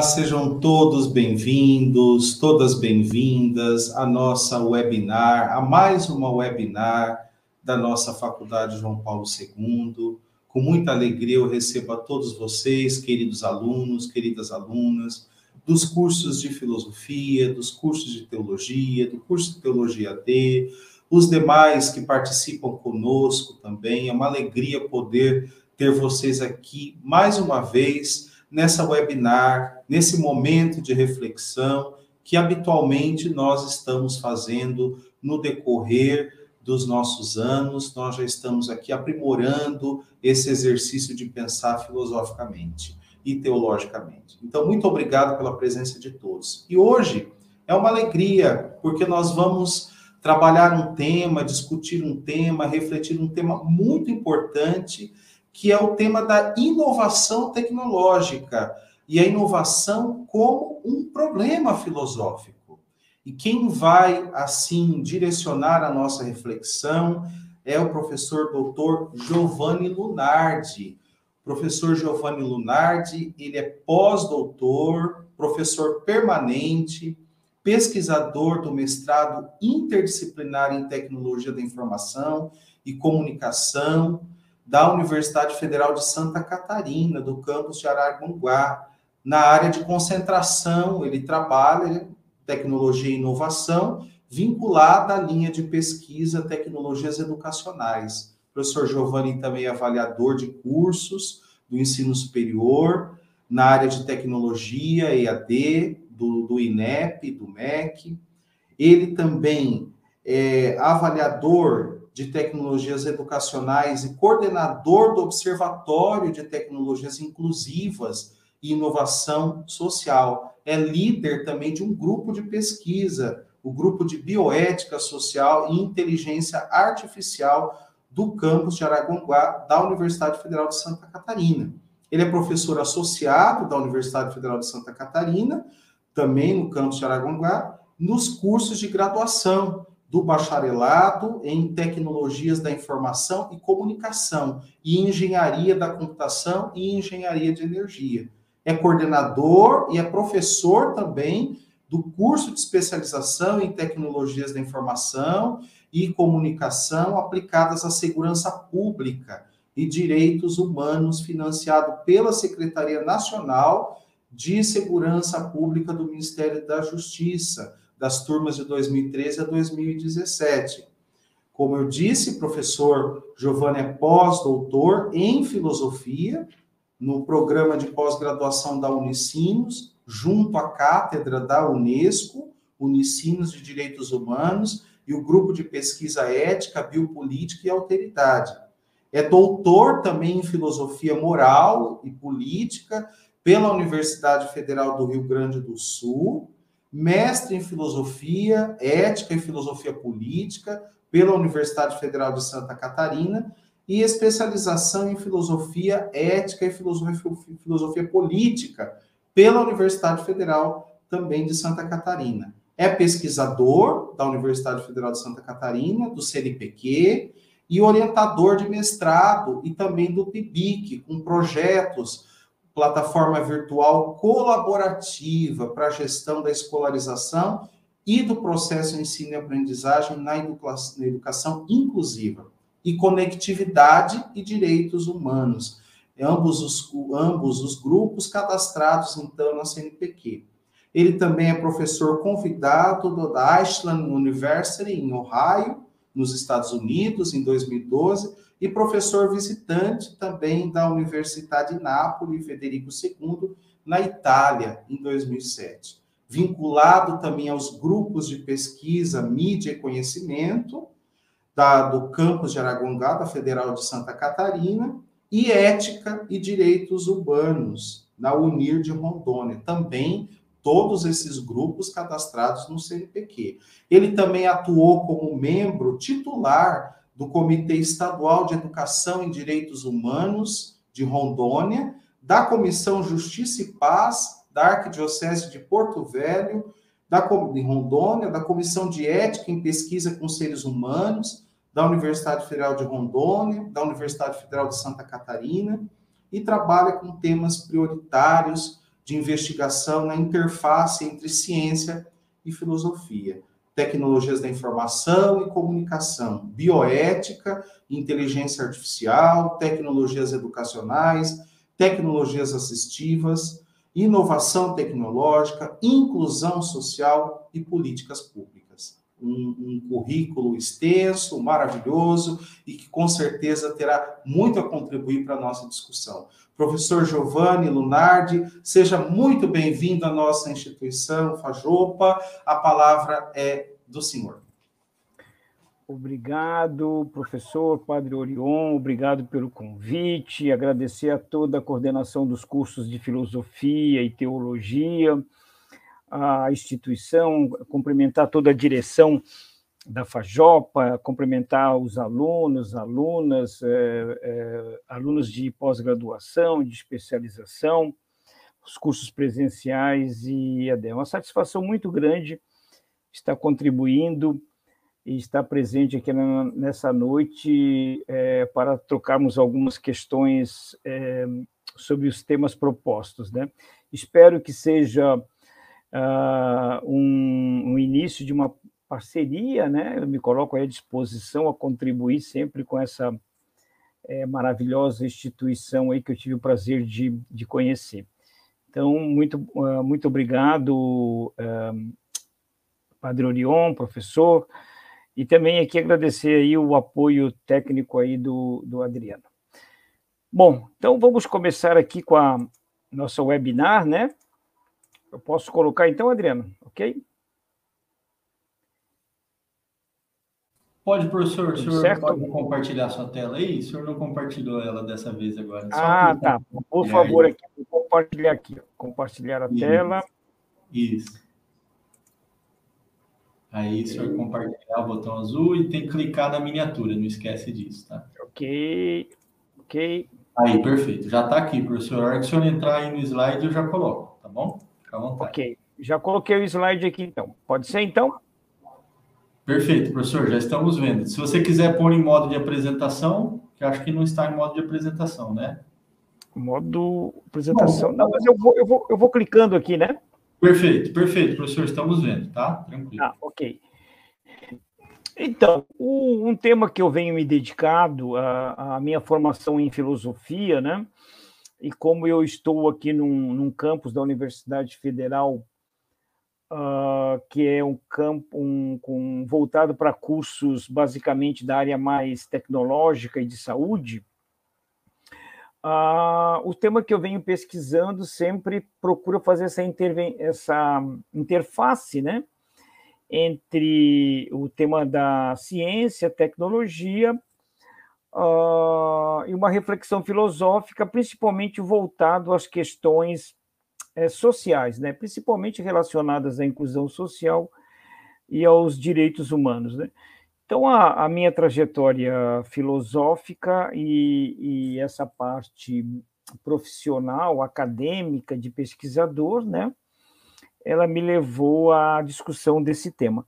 Olá, sejam todos bem-vindos, todas bem-vindas à nossa webinar, a mais uma webinar da nossa Faculdade João Paulo II. Com muita alegria eu recebo a todos vocês, queridos alunos, queridas alunas, dos cursos de filosofia, dos cursos de teologia, do curso de teologia D, os demais que participam conosco também. É uma alegria poder ter vocês aqui mais uma vez nessa webinar, nesse momento de reflexão que habitualmente nós estamos fazendo no decorrer dos nossos anos, nós já estamos aqui aprimorando esse exercício de pensar filosoficamente e teologicamente. Então, muito obrigado pela presença de todos. E hoje é uma alegria, porque nós vamos trabalhar um tema, discutir um tema, refletir um tema muito importante que é o tema da inovação tecnológica e a inovação como um problema filosófico. E quem vai, assim, direcionar a nossa reflexão é o professor doutor Giovanni Lunardi. professor Giovanni Lunardi, ele é pós-doutor, professor permanente, pesquisador do mestrado interdisciplinar em tecnologia da informação e comunicação, da Universidade Federal de Santa Catarina, do campus de Araranguá. Na área de concentração, ele trabalha tecnologia e inovação, vinculada à linha de pesquisa tecnologias educacionais. O professor Giovanni também é avaliador de cursos do ensino superior, na área de tecnologia, EAD, do, do INEP, do MEC. Ele também é avaliador de Tecnologias Educacionais e coordenador do Observatório de Tecnologias Inclusivas e Inovação Social. É líder também de um grupo de pesquisa, o grupo de Bioética Social e Inteligência Artificial do campus de Araguanguá, da Universidade Federal de Santa Catarina. Ele é professor associado da Universidade Federal de Santa Catarina, também no campus de Araguanguá, nos cursos de graduação do bacharelado em tecnologias da informação e comunicação, e engenharia da computação e engenharia de energia. É coordenador e é professor também do curso de especialização em tecnologias da informação e comunicação aplicadas à segurança pública e direitos humanos, financiado pela Secretaria Nacional de Segurança Pública do Ministério da Justiça das turmas de 2013 a 2017. Como eu disse, professor Giovanni é pós-doutor em filosofia no programa de pós-graduação da Unicinos, junto à cátedra da Unesco, Unicinos de Direitos Humanos e o grupo de pesquisa ética, biopolítica e alteridade. É doutor também em filosofia moral e política pela Universidade Federal do Rio Grande do Sul mestre em filosofia, ética e filosofia política pela Universidade Federal de Santa Catarina e especialização em filosofia, ética e filosofia, filosofia política pela Universidade Federal também de Santa Catarina. É pesquisador da Universidade Federal de Santa Catarina, do CNPq, e orientador de mestrado e também do PIBIC, com projetos plataforma virtual colaborativa para a gestão da escolarização e do processo de ensino e aprendizagem na educação, inclusiva e conectividade e direitos humanos. Ambos os, ambos os grupos cadastrados, então, na CNPq. Ele também é professor convidado da Ashland University, em Ohio, nos Estados Unidos, em 2012, e professor visitante também da Universidade de Nápoles, Federico II, na Itália, em 2007. Vinculado também aos grupos de pesquisa, mídia e conhecimento, da, do campus de Araguangá, da Federal de Santa Catarina, e Ética e Direitos Urbanos, na Unir de Rondônia, também todos esses grupos cadastrados no CNPq. Ele também atuou como membro titular do Comitê Estadual de Educação e Direitos Humanos de Rondônia, da Comissão Justiça e Paz da Arquidiocese de Porto Velho, da Rondônia, da Comissão de Ética em Pesquisa com Seres Humanos, da Universidade Federal de Rondônia, da Universidade Federal de Santa Catarina, e trabalha com temas prioritários de investigação na interface entre ciência e filosofia, tecnologias da informação e comunicação, bioética, inteligência artificial, tecnologias educacionais, tecnologias assistivas, inovação tecnológica, inclusão social e políticas públicas. Um, um, currículo extenso, maravilhoso e que com certeza terá muito a contribuir para a nossa discussão. Professor Giovanni Lunardi, seja muito bem-vindo à nossa instituição, Fajopa. A palavra é do senhor. Obrigado, professor Padre Orion, obrigado pelo convite, agradecer a toda a coordenação dos cursos de filosofia e teologia, a instituição, cumprimentar toda a direção da Fajopa, cumprimentar os alunos, alunas, é, é, alunos de pós-graduação, de especialização, os cursos presenciais e É uma satisfação muito grande estar contribuindo e estar presente aqui na, nessa noite é, para trocarmos algumas questões é, sobre os temas propostos. Né? Espero que seja uh, um, um início de uma parceria, né? Eu me coloco à disposição a contribuir sempre com essa é, maravilhosa instituição aí que eu tive o prazer de, de conhecer. Então, muito, uh, muito obrigado, uh, Padre Orion, professor, e também aqui agradecer aí o apoio técnico aí do, do Adriano. Bom, então vamos começar aqui com a nossa webinar, né? Eu posso colocar então, Adriano, ok? Pode, professor, o senhor certo? pode compartilhar sua tela aí? O senhor não compartilhou ela dessa vez agora. Só ah, tá. Por favor, aqui, vou compartilhar aqui. Compartilhar a Isso. tela. Isso. Aí, o senhor compartilhar o botão azul e tem que clicar na miniatura, não esquece disso, tá? Ok, ok. Aí, perfeito. Já está aqui, professor. Se o senhor entrar aí no slide, eu já coloco, tá bom? Fica à vontade. Ok, já coloquei o slide aqui, então. Pode ser, então? Perfeito, professor, já estamos vendo. Se você quiser pôr em modo de apresentação, que acho que não está em modo de apresentação, né? Modo apresentação. Não, mas eu vou, eu vou, eu vou clicando aqui, né? Perfeito, perfeito, professor, estamos vendo, tá? Tranquilo. Ah, ok. Então, um tema que eu venho me dedicado à, à minha formação em filosofia, né? E como eu estou aqui num, num campus da Universidade Federal uh, que é um campo um, um, voltado para cursos basicamente da área mais tecnológica e de saúde, uh, o tema que eu venho pesquisando sempre procura fazer essa, essa interface, né? entre o tema da ciência, tecnologia uh, e uma reflexão filosófica, principalmente voltado às questões é, sociais, né? principalmente relacionadas à inclusão social e aos direitos humanos. Né? Então, a, a minha trajetória filosófica e, e, essa parte profissional, acadêmica, de pesquisador, né? ela me levou à discussão desse tema.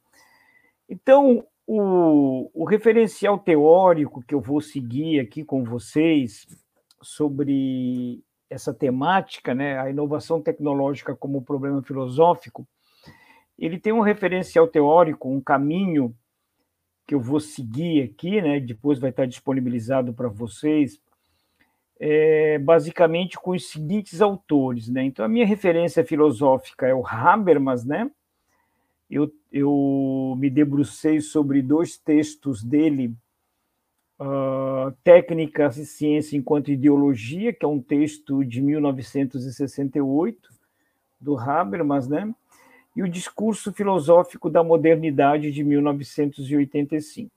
Então, o, o referencial teórico que eu vou seguir aqui com vocês sobre essa temática, né, a inovação tecnológica como problema filosófico, ele tem um referencial teórico, um caminho que eu vou seguir aqui, né, depois vai estar disponibilizado para vocês, é, basicamente com os seguintes autores, né? Então a minha referência filosófica é o Habermas, né? Eu, eu me debrucei sobre dois textos dele uh, Técnicas e Ciência enquanto Ideologia, que é um texto de 1968, do Habermas, né? e o Discurso Filosófico da Modernidade, de 1985.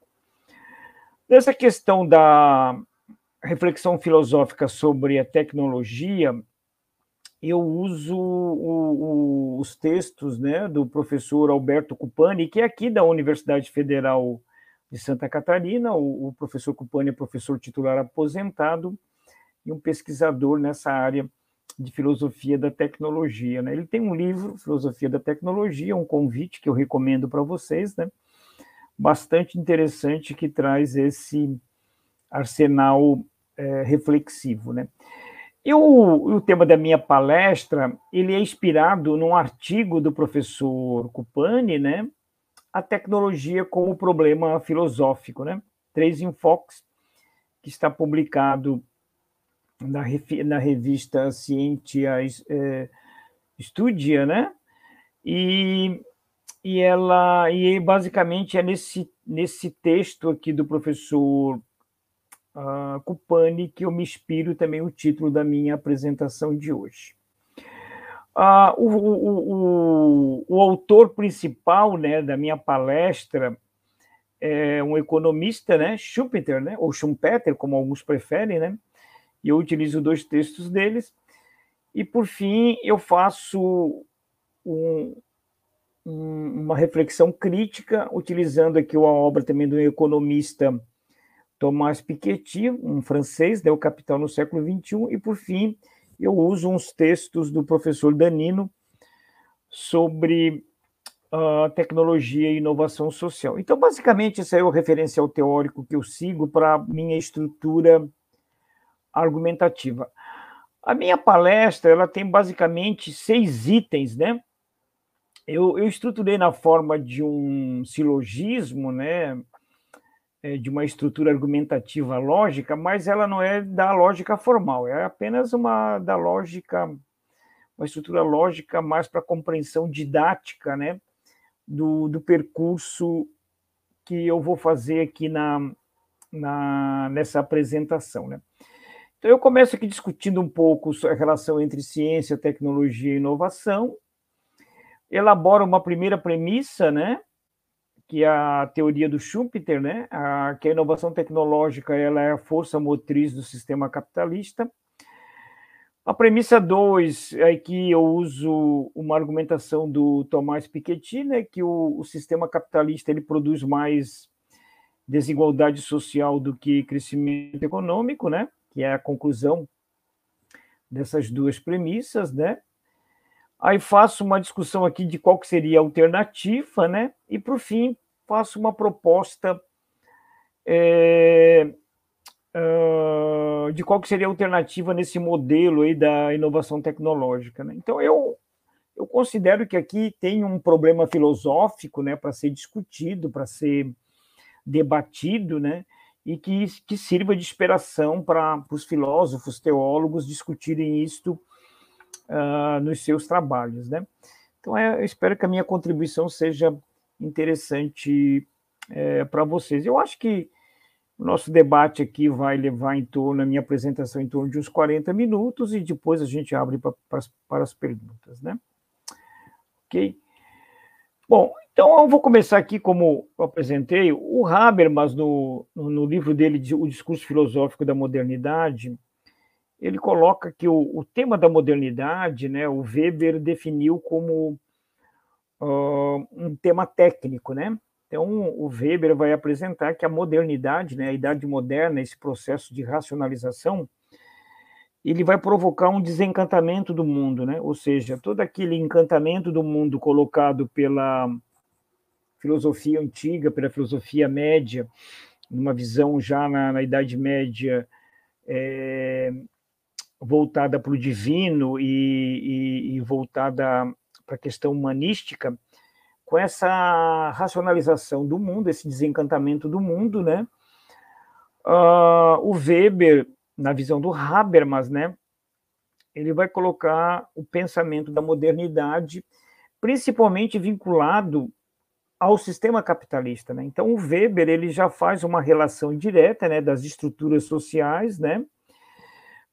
Nessa questão da reflexão filosófica sobre a tecnologia, eu uso o, o, os textos né, do professor Alberto Cupani, que é aqui da Universidade Federal de Santa Catarina. O, o professor Cupani é professor titular aposentado e um pesquisador nessa área de filosofia da tecnologia. Né? Ele tem um livro, Filosofia da Tecnologia, um convite que eu recomendo para vocês, né? bastante interessante, que traz esse arsenal é, reflexivo. Né? E o, o, tema da minha palestra, ele é inspirado num artigo do professor Cupani, né? A tecnologia como problema filosófico, né? Três enfoques, que está publicado na, na revista Cientia é, Studia, né? E, e ela e basicamente é nesse, nesse texto aqui do professor uh, Cupani que eu me inspiro também o título da minha apresentação de hoje. Uh, o, o, o, o, autor principal né, da minha palestra é um economista, né, Schumpeter, né, ou Schumpeter, como alguns preferem, né, e eu utilizo dois textos deles. E, por fim, eu faço um, um, uma reflexão crítica, utilizando aqui a obra também do economista Thomas Piketty, um francês, né, o Capital no século XXI, e, por fim, eu uso uns textos do professor Danino sobre uh, tecnologia e inovação social. Então, basicamente, esse é o referencial teórico que eu sigo para minha estrutura argumentativa. A minha palestra ela tem basicamente seis itens, né? Eu, eu estruturei na forma de um silogismo, né? É, de uma estrutura argumentativa lógica, mas ela não é da lógica formal, é apenas uma da lógica, uma estrutura lógica mais para compreensão didática, né? Do, do percurso que eu vou fazer aqui na, na, nessa apresentação, né? Então, eu começo aqui discutindo um pouco a relação entre ciência, tecnologia e inovação, elaboro uma primeira premissa, né, que é a teoria do Schumpeter, né, a, que a inovação tecnológica ela é a força motriz do sistema capitalista. A premissa 2 é que eu uso uma argumentação do Tomás Piketty, né, que o, o sistema capitalista ele produz mais desigualdade social do que crescimento econômico, né? que é a conclusão dessas duas premissas, né? Aí faço uma discussão aqui de qual que seria a alternativa, né? E por fim faço uma proposta é, uh, de qual que seria a alternativa nesse modelo aí da inovação tecnológica. Né? Então eu eu considero que aqui tem um problema filosófico, né, para ser discutido, para ser debatido, né? e que, que sirva de inspiração para os filósofos, teólogos discutirem isto uh, nos seus trabalhos. Né? Então, é, eu espero que a minha contribuição seja interessante é, para vocês. Eu acho que o nosso debate aqui vai levar em torno, a minha apresentação em torno de uns 40 minutos e depois a gente abre para as perguntas, né? Ok? Bom, então, eu vou começar aqui, como eu apresentei, o Habermas, no, no livro dele, O Discurso Filosófico da Modernidade, ele coloca que o, o tema da modernidade, né, o Weber definiu como uh, um tema técnico, né? Então, o Weber vai apresentar que a modernidade, né, a idade moderna, esse processo de racionalização, ele vai provocar um desencantamento do mundo, né? Ou seja, todo aquele encantamento do mundo colocado pela filosofia antiga, pela filosofia média, numa visão já na, na Idade Média é, voltada para o divino e, e, e voltada para a questão humanística, com essa racionalização do mundo, esse desencantamento do mundo, né? Uh, o Weber, na visão do Habermas, né? Ele vai colocar o pensamento da modernidade, principalmente vinculado ao sistema capitalista. Né? Então, o Weber ele já faz uma relação direta né, das estruturas sociais né,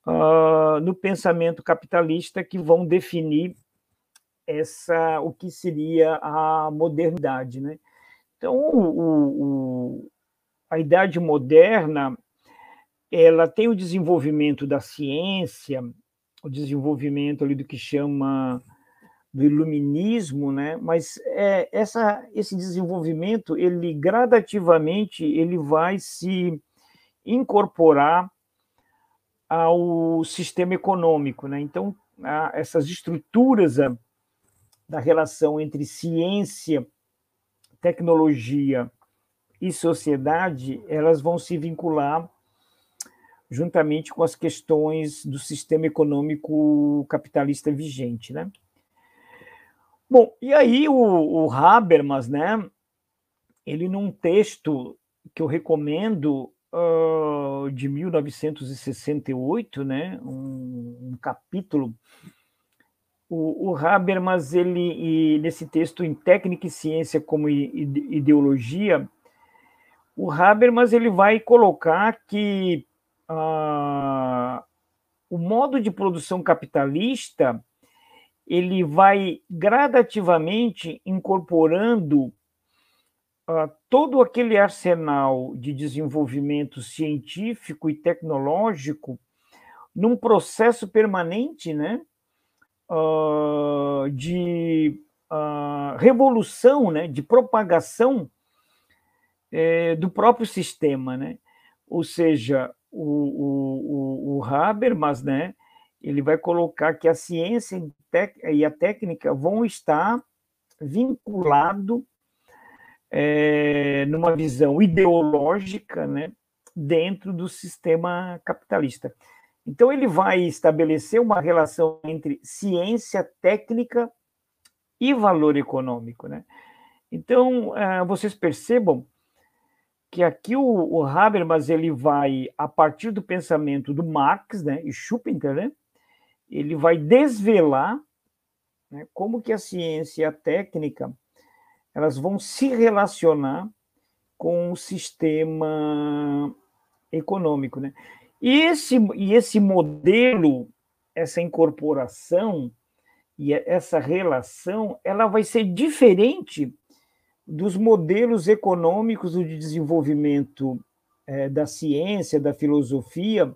uh, no pensamento capitalista que vão definir essa o que seria a modernidade. Né? Então, o, o, a idade moderna ela tem o desenvolvimento da ciência, o desenvolvimento ali do que chama do iluminismo, né? Mas é, essa, esse desenvolvimento, ele gradativamente, ele vai se incorporar ao sistema econômico, né? Então, essas estruturas a, da relação entre ciência, tecnologia e sociedade, elas vão se vincular juntamente com as questões do sistema econômico capitalista vigente, né? Bom, e aí o, o Habermas, né, ele num texto que eu recomendo uh, de 1968, né, um, um capítulo, o, o, Habermas, ele, nesse texto em Técnica e Ciência como Ideologia, o Habermas ele vai colocar que uh, o modo de produção capitalista ele vai gradativamente incorporando uh, todo aquele arsenal de desenvolvimento científico e tecnológico num processo permanente né, uh, de uh, revolução, né, de propagação é, do próprio sistema. Né? Ou seja, o, o, o, o Habermas, né, ele vai colocar que a ciência e a técnica vão estar vinculado é, numa visão ideológica, né, dentro do sistema capitalista. Então ele vai estabelecer uma relação entre ciência, técnica e valor econômico, né? Então é, vocês percebam que aqui o, o Habermas ele vai a partir do pensamento do Marx, né, e Schumpeter, né, ele vai desvelar né, como que a ciência técnica elas vão se relacionar com o sistema econômico, né? E esse, e esse modelo, essa incorporação e essa relação, ela vai ser diferente dos modelos econômicos de desenvolvimento é, da ciência, da filosofia,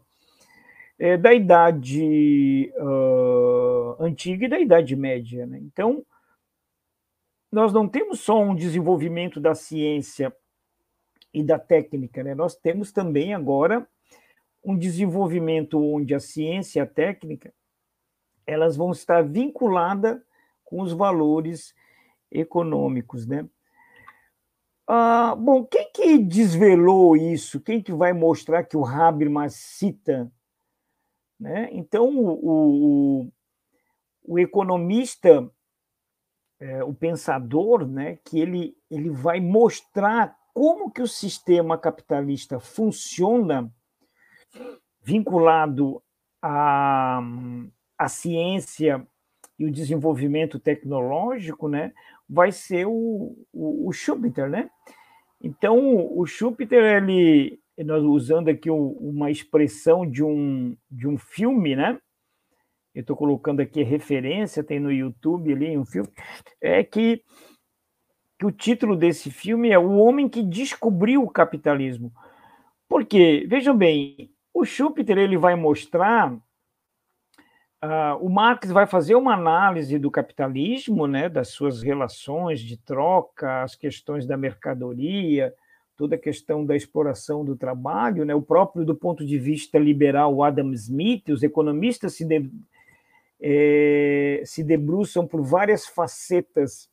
é, da Idade uh, Antiga e da Idade Média. Né? Então, nós não temos só um desenvolvimento da ciência e da técnica, né? nós temos também agora um desenvolvimento onde a ciência e a técnica elas vão estar vinculadas com os valores econômicos, né? Ah, bom, quem que desvelou isso? Quem que vai mostrar que o Habermas cita né? Então, o, o, o economista, é, o pensador, né, que ele, ele vai mostrar como que o sistema capitalista funciona vinculado à, à ciência e o desenvolvimento tecnológico, né, vai ser o, o, o Schumpeter, né? Então, o Schumpeter, ele, nós usando aqui uma expressão de um, de um filme, né? Eu estou colocando aqui referência, tem no YouTube ali um filme, é que, que o título desse filme é O Homem que Descobriu o Capitalismo. Porque, vejam bem, o Schumpeter ele vai mostrar, uh, o Marx vai fazer uma análise do capitalismo, né, das suas relações de troca, as questões da mercadoria, toda a questão da exploração do trabalho, né? o próprio do ponto de vista liberal, Adam Smith, os economistas se, é, se debruçam por várias facetas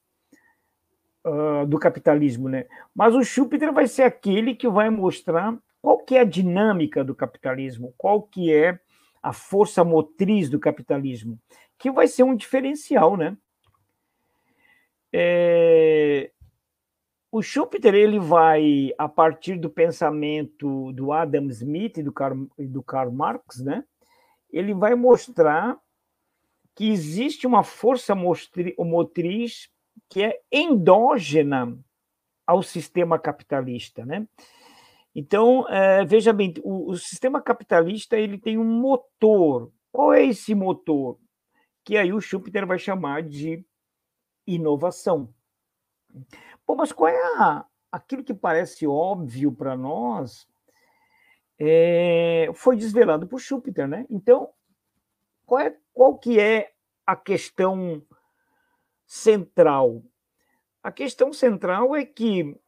uh, do capitalismo, né? mas o Schumpeter vai ser aquele que vai mostrar qual que é a dinâmica do capitalismo, qual que é a força motriz do capitalismo, que vai ser um diferencial, né? É, o Schumpeter ele vai a partir do pensamento do Adam Smith e do Karl, do Karl Marx, né? Ele vai mostrar que existe uma força motriz que é endógena ao sistema capitalista, né? Então, é, veja bem, o, o, sistema capitalista ele tem um motor. Qual é esse motor? Que aí o Schumpeter vai chamar de inovação. Pô, mas qual é a, aquilo que parece óbvio para nós? É, foi desvelado por Schumpeter, né? Então, qual, é, qual que é a questão central? A questão central é que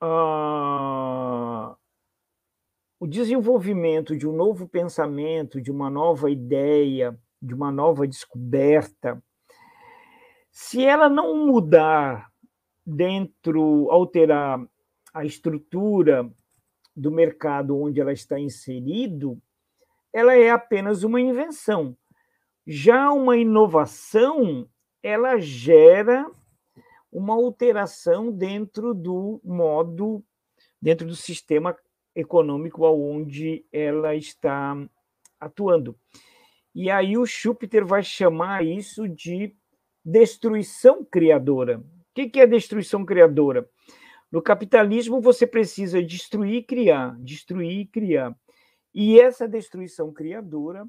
ah, o desenvolvimento de um novo pensamento, de uma nova ideia, de uma nova descoberta, se ela não mudar dentro, alterar a estrutura do mercado onde ela está inserido, ela é apenas uma invenção. Já uma inovação, ela gera uma alteração dentro do modo, dentro do sistema econômico onde ela está atuando. E aí o Schumpeter vai chamar isso de destruição criadora. O que é destruição criadora? No capitalismo, você precisa destruir e criar, destruir e criar. E essa destruição criadora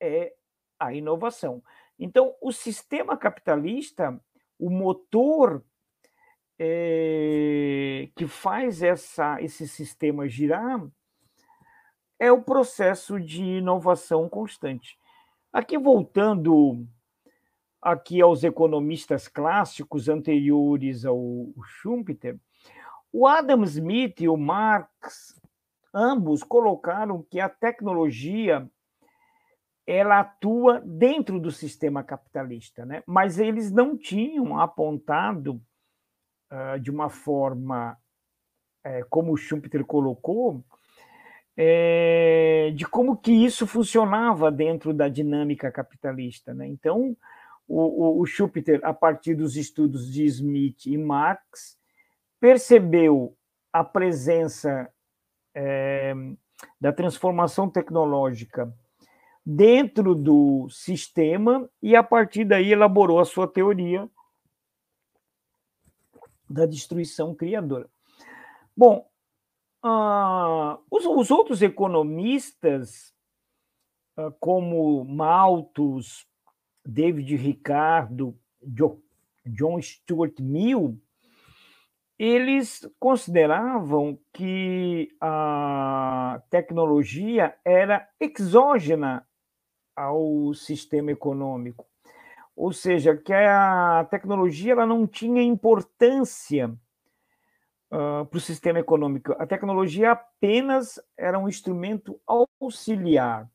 é a inovação. Então, o sistema capitalista o motor é, que faz essa, esse sistema girar é o processo de inovação constante. Aqui voltando aqui aos economistas clássicos anteriores ao Schumpeter, o Adam Smith e o Marx ambos colocaram que a tecnologia ela atua dentro do sistema capitalista, né? mas eles não tinham apontado uh, de uma forma, é, como o Schumpeter colocou, é, de como que isso funcionava dentro da dinâmica capitalista. Né? Então, o, o, o Schumpeter, a partir dos estudos de Smith e Marx, percebeu a presença é, da transformação tecnológica dentro do sistema e, a partir daí, elaborou a sua teoria da destruição criadora. Bom, uh, os, os, outros economistas, uh, como Malthus, David Ricardo, jo, John Stuart Mill, eles consideravam que a tecnologia era exógena ao sistema econômico. Ou seja, que a tecnologia ela não tinha importância uh, para o sistema econômico. A tecnologia apenas era um instrumento auxiliar.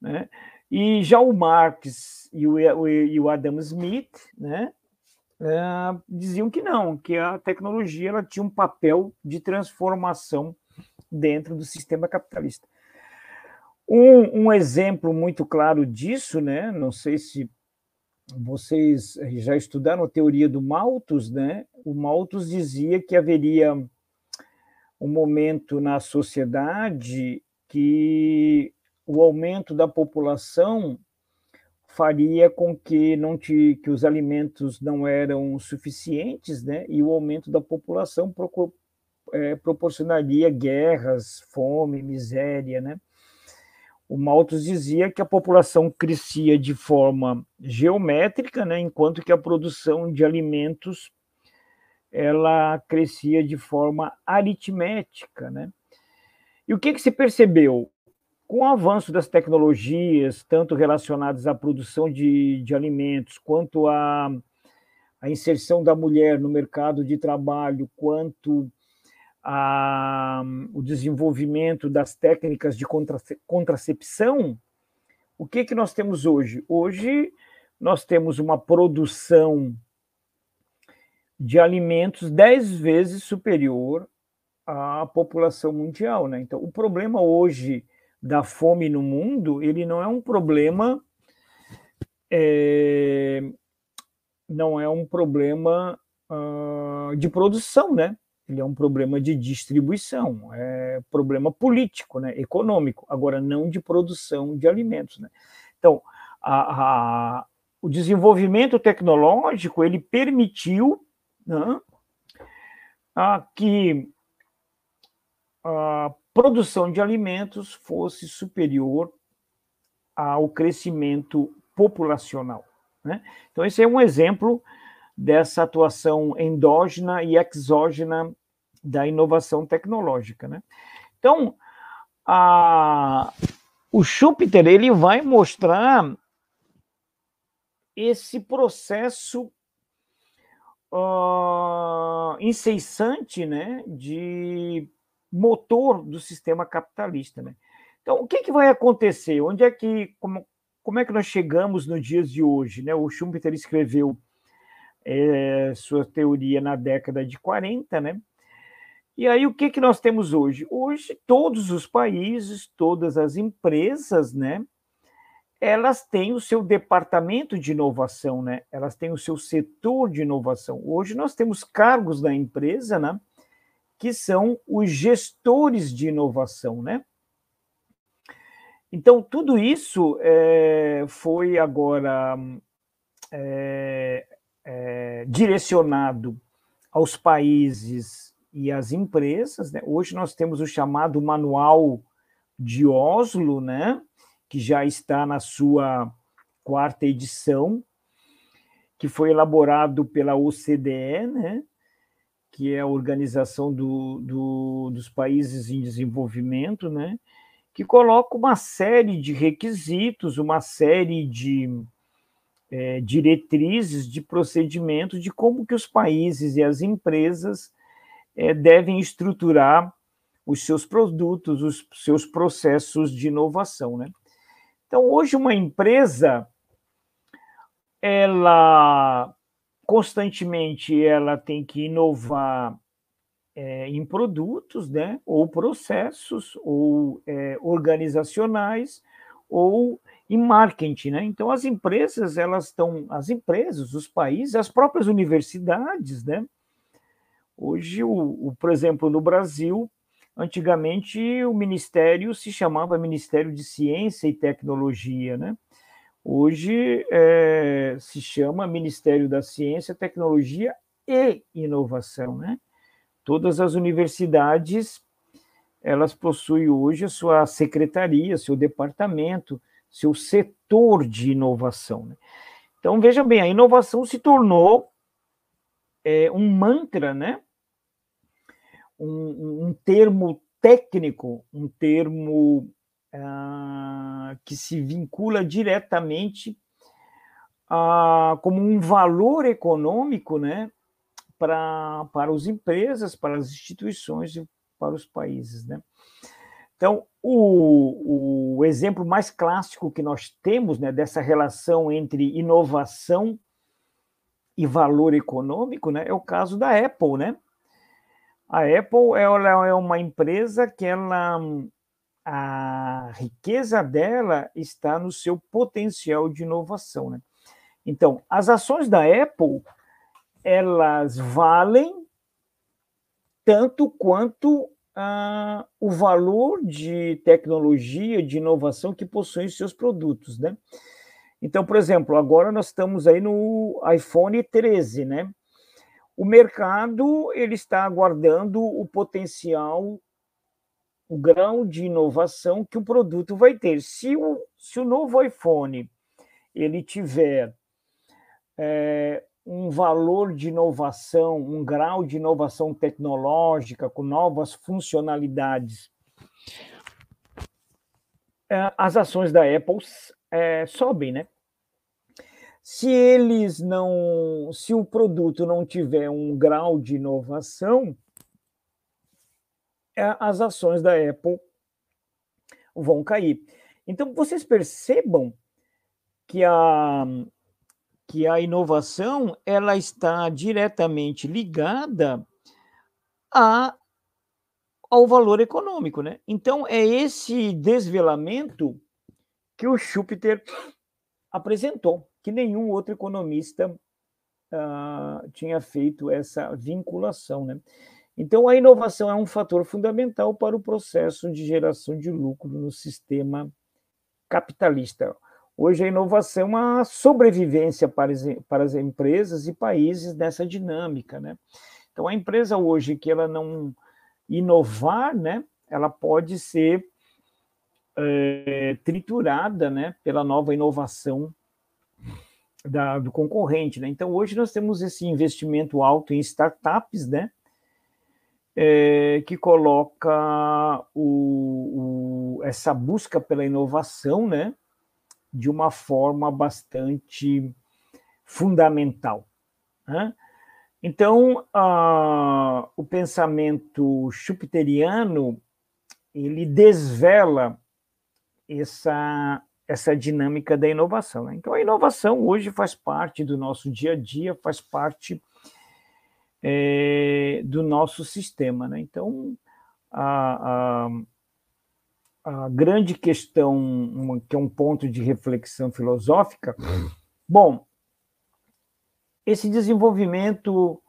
Né? E já o Marx e o, e o Adam Smith né, uh, diziam que não, que a tecnologia ela tinha um papel de transformação dentro do sistema capitalista. Um, um exemplo muito claro disso, né? Não sei se vocês já estudaram a teoria do Malthus, né? O Malthus dizia que haveria um momento na sociedade que o aumento da população faria com que não te, que os alimentos não eram suficientes, né? E o aumento da população é, proporcionaria guerras, fome, miséria, né? O Malthus dizia que a população crescia de forma geométrica, né, enquanto que a produção de alimentos ela crescia de forma aritmética, né? E o que, que se percebeu? Com o avanço das tecnologias, tanto relacionadas à produção de, de alimentos, quanto à, à inserção da mulher no mercado de trabalho, quanto a, o desenvolvimento das técnicas de contracepção, o que, que nós temos hoje? Hoje nós temos uma produção de alimentos dez vezes superior à população mundial. Né? Então, o problema hoje da fome no mundo, ele não é um problema é, não é um problema uh, de produção, né? Ele é um problema de distribuição, é problema político, né, econômico, agora não de produção de alimentos. Né? Então, a, a, o desenvolvimento tecnológico ele permitiu né, a que a produção de alimentos fosse superior ao crescimento populacional. Né? Então, esse é um exemplo dessa atuação endógena e exógena da inovação tecnológica. Né? Então, a, o Schumpeter ele vai mostrar esse processo uh, incessante né, de motor do sistema capitalista. Né? Então, o que, que vai acontecer? Onde é que, como, como é que nós chegamos nos dias de hoje? Né? O Schumpeter escreveu é, sua teoria na década de 40, né? E aí, o que, que nós temos hoje? Hoje, todos os países, todas as empresas, né? Elas têm o seu departamento de inovação, né? Elas têm o seu setor de inovação. Hoje, nós temos cargos da empresa, né? Que são os gestores de inovação, né? Então, tudo isso é, foi agora é, é, direcionado aos países e às empresas. Né? Hoje nós temos o chamado Manual de Oslo, né? que já está na sua quarta edição, que foi elaborado pela OCDE, né? que é a Organização do, do, dos Países em Desenvolvimento, né? que coloca uma série de requisitos, uma série de é, diretrizes de procedimento de como que os países e as empresas é, devem estruturar os seus produtos, os seus processos de inovação, né? Então, hoje uma empresa, ela constantemente ela tem que inovar é, em produtos, né, ou processos, ou é, organizacionais, ou em marketing, né? Então as empresas elas estão, as empresas, os países, as próprias universidades, né? Hoje, o, o, por exemplo, no Brasil, antigamente o ministério se chamava Ministério de Ciência e Tecnologia, né? Hoje é, se chama Ministério da Ciência, Tecnologia e Inovação, né? Todas as universidades elas possuem hoje a sua secretaria, seu departamento, seu setor de inovação. Né? Então veja bem, a inovação se tornou é, um mantra, né? Um, um termo técnico, um termo ah, que se vincula diretamente a, como um valor econômico, né? para, para as empresas, para as instituições e para os países. Né? Então, o, o exemplo mais clássico que nós temos né, dessa relação entre inovação e valor econômico né, é o caso da Apple. Né? A Apple ela é uma empresa que ela, a riqueza dela está no seu potencial de inovação. Né? Então, as ações da Apple elas valem tanto quanto ah, o valor de tecnologia, de inovação que possuem seus produtos, né? Então, por exemplo, agora nós estamos aí no iPhone 13, né? O mercado ele está aguardando o potencial, o grau de inovação que o produto vai ter. Se o, se o novo iPhone ele tiver é, um valor de inovação, um grau de inovação tecnológica com novas funcionalidades, é, as ações da Apple é, sobem, né? Se eles não, se o produto não tiver um grau de inovação, é, as ações da Apple vão cair. Então vocês percebam que a que a inovação ela está diretamente ligada a, ao valor econômico, né? Então é esse desvelamento que o Schumpeter apresentou, que nenhum outro economista uh, tinha feito essa vinculação, né? Então a inovação é um fator fundamental para o processo de geração de lucro no sistema capitalista. Hoje a inovação é uma sobrevivência para as, para as empresas e países nessa dinâmica. Né? Então, a empresa hoje que ela não inovar, né, ela pode ser é, triturada, né, pela nova inovação da, do concorrente, né? Então, hoje nós temos esse investimento alto em startups, né, é, que coloca o, o, essa busca pela inovação, né, de uma forma bastante fundamental. Né? Então, uh, o pensamento chupiteriano ele desvela essa, essa dinâmica da inovação. Né? Então, a inovação hoje faz parte do nosso dia a dia, faz parte é, do nosso sistema. Né? Então, a, a, a, grande questão, uma, que é um ponto de reflexão filosófica, bom, esse desenvolvimento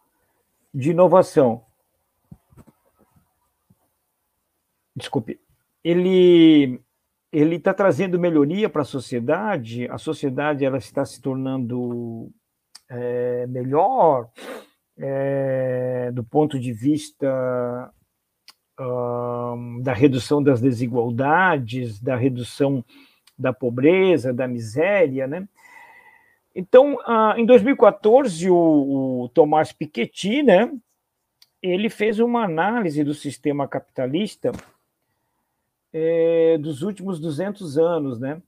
de inovação, desculpe, ele ele está trazendo melhoria para a sociedade, a sociedade ela está se tornando é, melhor, é, do ponto de vista da redução das desigualdades, da redução da pobreza, da miséria, né? Então, uh, em 2014, o, o Tomás Piketty, né, ele fez uma análise do sistema capitalista é, dos últimos 200 anos, né?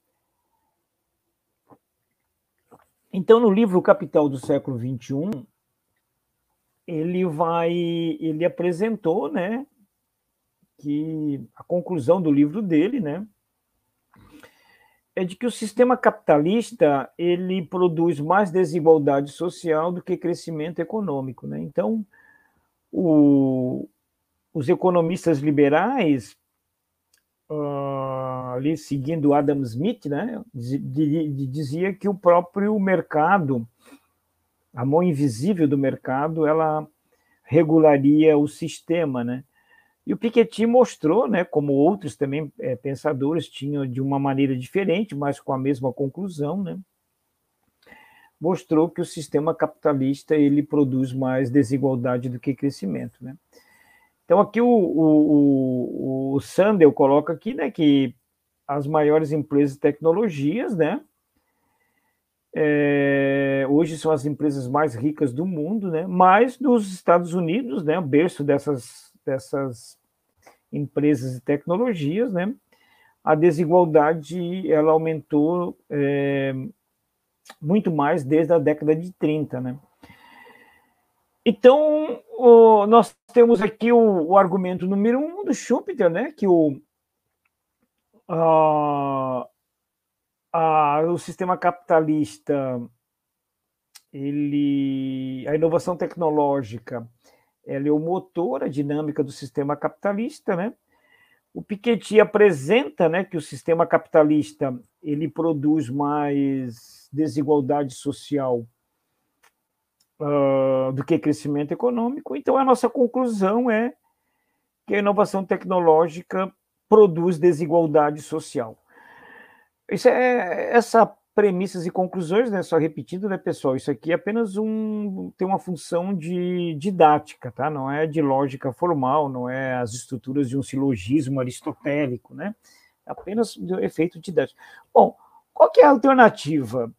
Então, no livro Capital do século XXI, ele vai, ele apresentou, né, que a conclusão do livro dele, né, é de que o sistema capitalista ele produz mais desigualdade social do que crescimento econômico, né? Então, o, os economistas liberais, uh, ali seguindo Adam Smith, né, dizia que o próprio mercado a mão invisível do mercado, ela regularia o sistema, né? E o Piketty mostrou, né, como outros também é, pensadores tinham de uma maneira diferente, mas com a mesma conclusão, né? Mostrou que o sistema capitalista ele produz mais desigualdade do que crescimento, né? Então aqui o, o, o, o Sandel coloca aqui, né, que as maiores empresas de tecnologias, né, é, hoje são as empresas mais ricas do mundo, né? Mas nos Estados Unidos, né, berço dessas, dessas empresas de tecnologias, né? A desigualdade ela aumentou é, muito mais desde a década de 30, né? Então, o, nós temos aqui o, o, argumento número um do Schumpeter, né? Que o, a, o sistema capitalista, ele, a inovação tecnológica, ela é o motor, a dinâmica do sistema capitalista, né? O Piketty apresenta, né, que o sistema capitalista ele produz mais desigualdade social uh, do que crescimento econômico. Então a nossa conclusão é que a inovação tecnológica produz desigualdade social. Isso é essa premissas e conclusões, né? Só repetindo, né, pessoal? Isso aqui é apenas um tem uma função de didática, tá? Não é de lógica formal, não é as estruturas de um silogismo aristotélico, né? É apenas de efeito didático. Bom, qual que é a alternativa?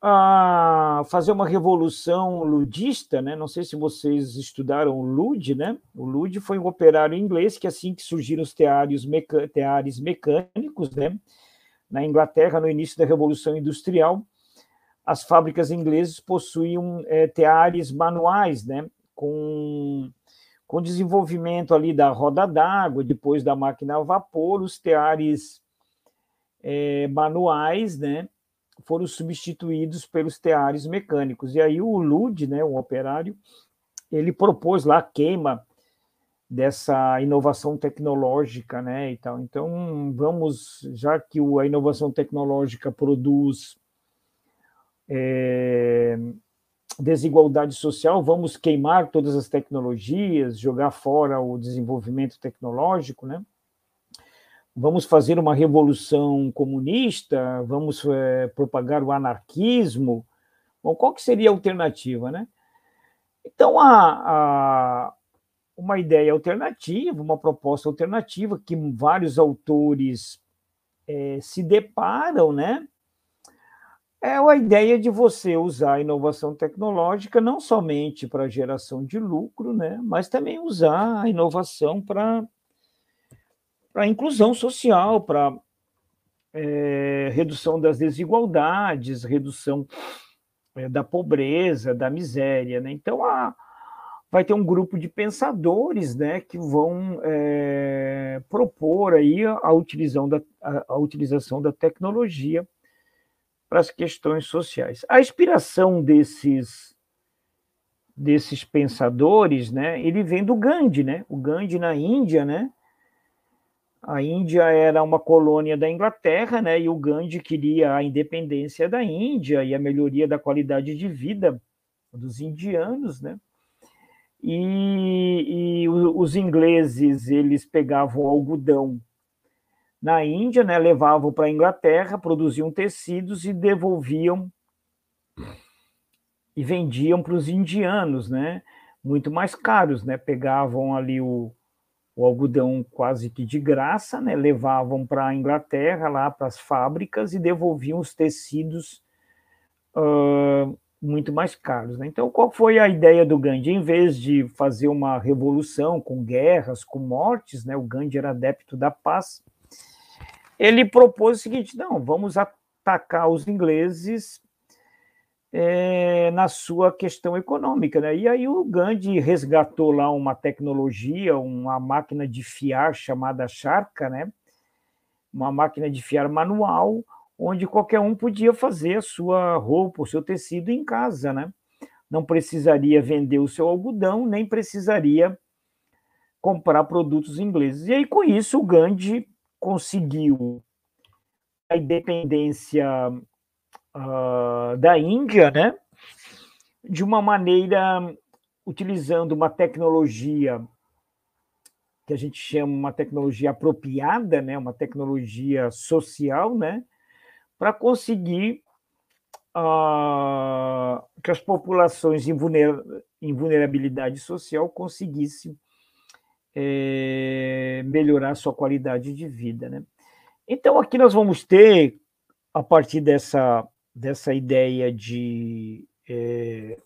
a fazer uma revolução ludista, né? Não sei se vocês estudaram o Lud, né? O Lud foi um operário inglês que assim que surgiram os teários, meca... teares mecânicos, né? Na Inglaterra, no início da Revolução Industrial, as fábricas inglesas possuíam é, teares manuais, né? Com, com desenvolvimento ali da roda d'água, depois da máquina a vapor, os teares é, manuais, né? Foram substituídos pelos teares mecânicos. E aí o Lud, né, o operário, ele propôs lá a queima dessa inovação tecnológica, né, e tal. Então, vamos, já que a inovação tecnológica produz é, desigualdade social, vamos queimar todas as tecnologias, jogar fora o desenvolvimento tecnológico, né? Vamos fazer uma revolução comunista, vamos é, propagar o anarquismo. Bom, qual que seria a alternativa, né? Então, a, a, uma ideia alternativa, uma proposta alternativa que vários autores é, se deparam, né? É a ideia de você usar a inovação tecnológica não somente para geração de lucro, né, mas também usar a inovação para para inclusão social, para é, redução das desigualdades, redução é, da pobreza, da miséria. Né? Então, a, vai ter um grupo de pensadores né, que vão é, propor aí a, utilização da, a, a utilização da tecnologia para as questões sociais. A inspiração desses desses pensadores, né, ele vem do Gandhi, né? O Gandhi na Índia, né? A Índia era uma colônia da Inglaterra, né? E o Gandhi queria a independência da Índia e a melhoria da qualidade de vida dos indianos, né? E, e os ingleses eles pegavam algodão na Índia, né, levavam para a Inglaterra, produziam tecidos e devolviam e vendiam para os indianos, né, muito mais caros, né, pegavam ali o, o algodão quase que de graça, né, levavam para a Inglaterra, lá para as fábricas e devolviam os tecidos uh, muito mais caros. Né? Então, qual foi a ideia do Gandhi? Em vez de fazer uma revolução com guerras, com mortes, né, o Gandhi era adepto da paz, ele propôs o seguinte: não, vamos atacar os ingleses é, na sua questão econômica. Né? E aí o Gandhi resgatou lá uma tecnologia, uma máquina de fiar chamada charca, né? uma máquina de fiar manual, onde qualquer um podia fazer a sua roupa, o seu tecido em casa. Né? Não precisaria vender o seu algodão, nem precisaria comprar produtos ingleses. E aí, com isso, o Gandhi conseguiu a independência uh, da Índia, né? De uma maneira utilizando uma tecnologia que a gente chama uma tecnologia apropriada, né? Uma tecnologia social, né? Para conseguir uh, que as populações em, em vulnerabilidade social conseguissem é, melhorar a sua qualidade de vida. Né? Então, aqui nós vamos ter, a partir dessa, dessa ideia de é,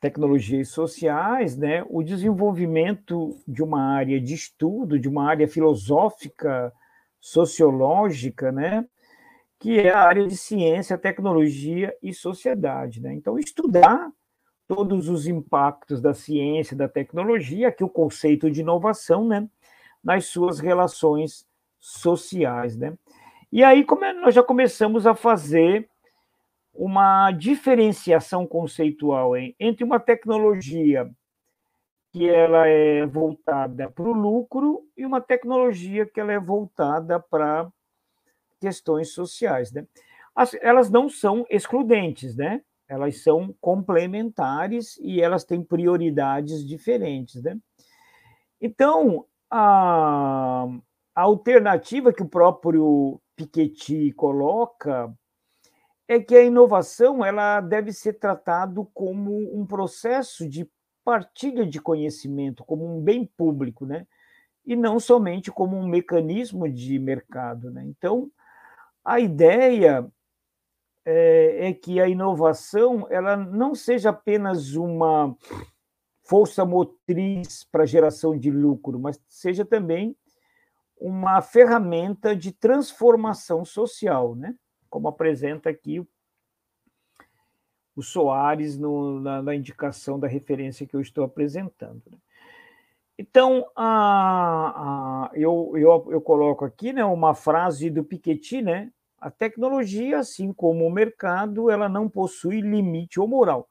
tecnologias sociais, né, o desenvolvimento de uma área de estudo, de uma área filosófica, sociológica, né, que é a área de ciência, tecnologia e sociedade. Né? Então, estudar todos os impactos da ciência, da tecnologia, aqui o conceito de inovação, né, nas suas relações sociais, né? E aí como é, nós já começamos a fazer uma diferenciação conceitual hein, entre uma tecnologia que ela é voltada para o lucro e uma tecnologia que ela é voltada para questões sociais, né? As, elas não são excludentes, né? elas são complementares e elas têm prioridades diferentes, né? Então, a, a alternativa que o próprio Piketty coloca é que a inovação ela deve ser tratado como um processo de partilha de conhecimento, como um bem público, né? E não somente como um mecanismo de mercado, né? Então, a ideia é, é que a inovação ela não seja apenas uma força motriz para geração de lucro, mas seja também uma ferramenta de transformação social, né? como apresenta aqui o Soares no, na, na, indicação da referência que eu estou apresentando. Né? Então, a, a, eu, eu, eu coloco aqui né, uma frase do Piketty, né, a tecnologia, assim como o mercado, ela não possui limite ou moral.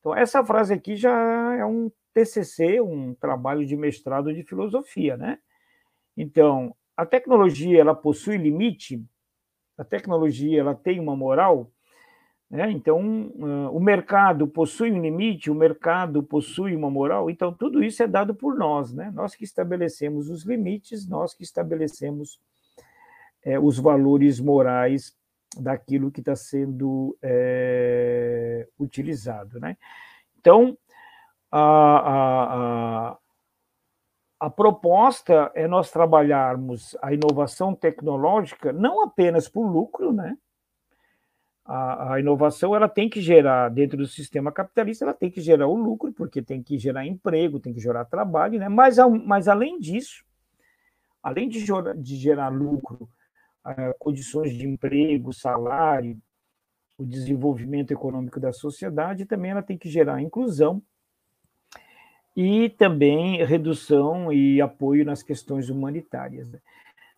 Então, essa frase aqui já é um TCC, um trabalho de mestrado de filosofia, né? Então, a tecnologia, ela possui limite? A tecnologia, ela tem uma moral? Né? Então, uh, o mercado possui um limite, o mercado possui uma moral, então tudo isso é dado por nós, né? Nós que estabelecemos os limites, nós que estabelecemos é, os valores morais daquilo que está sendo é, utilizado. Né? Então, a, a, a, proposta é nós trabalharmos a inovação tecnológica não apenas por lucro, né? A, a, inovação ela tem que gerar dentro do sistema capitalista, ela tem que gerar o lucro, porque tem que gerar emprego, tem que gerar trabalho, né? Mas, mas além disso, além de, de gerar lucro, condições de emprego, salário, o desenvolvimento econômico da sociedade, também ela tem que gerar inclusão e também redução e apoio nas questões humanitárias. Né?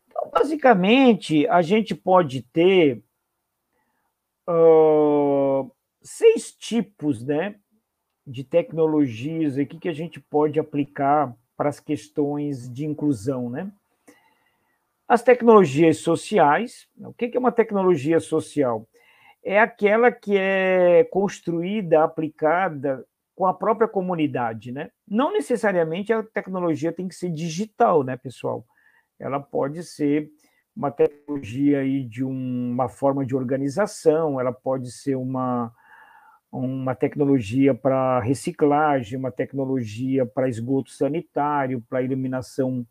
Então, basicamente, a gente pode ter uh, seis tipos né, de tecnologias aqui que a gente pode aplicar para as questões de inclusão. Né? As tecnologias sociais, o que é uma tecnologia social? É aquela que é construída, aplicada com a própria comunidade, né? Não necessariamente a tecnologia tem que ser digital, né, pessoal? Ela pode ser uma tecnologia aí de um, uma forma de organização, ela pode ser uma, uma tecnologia para reciclagem, uma tecnologia para esgoto sanitário, para iluminação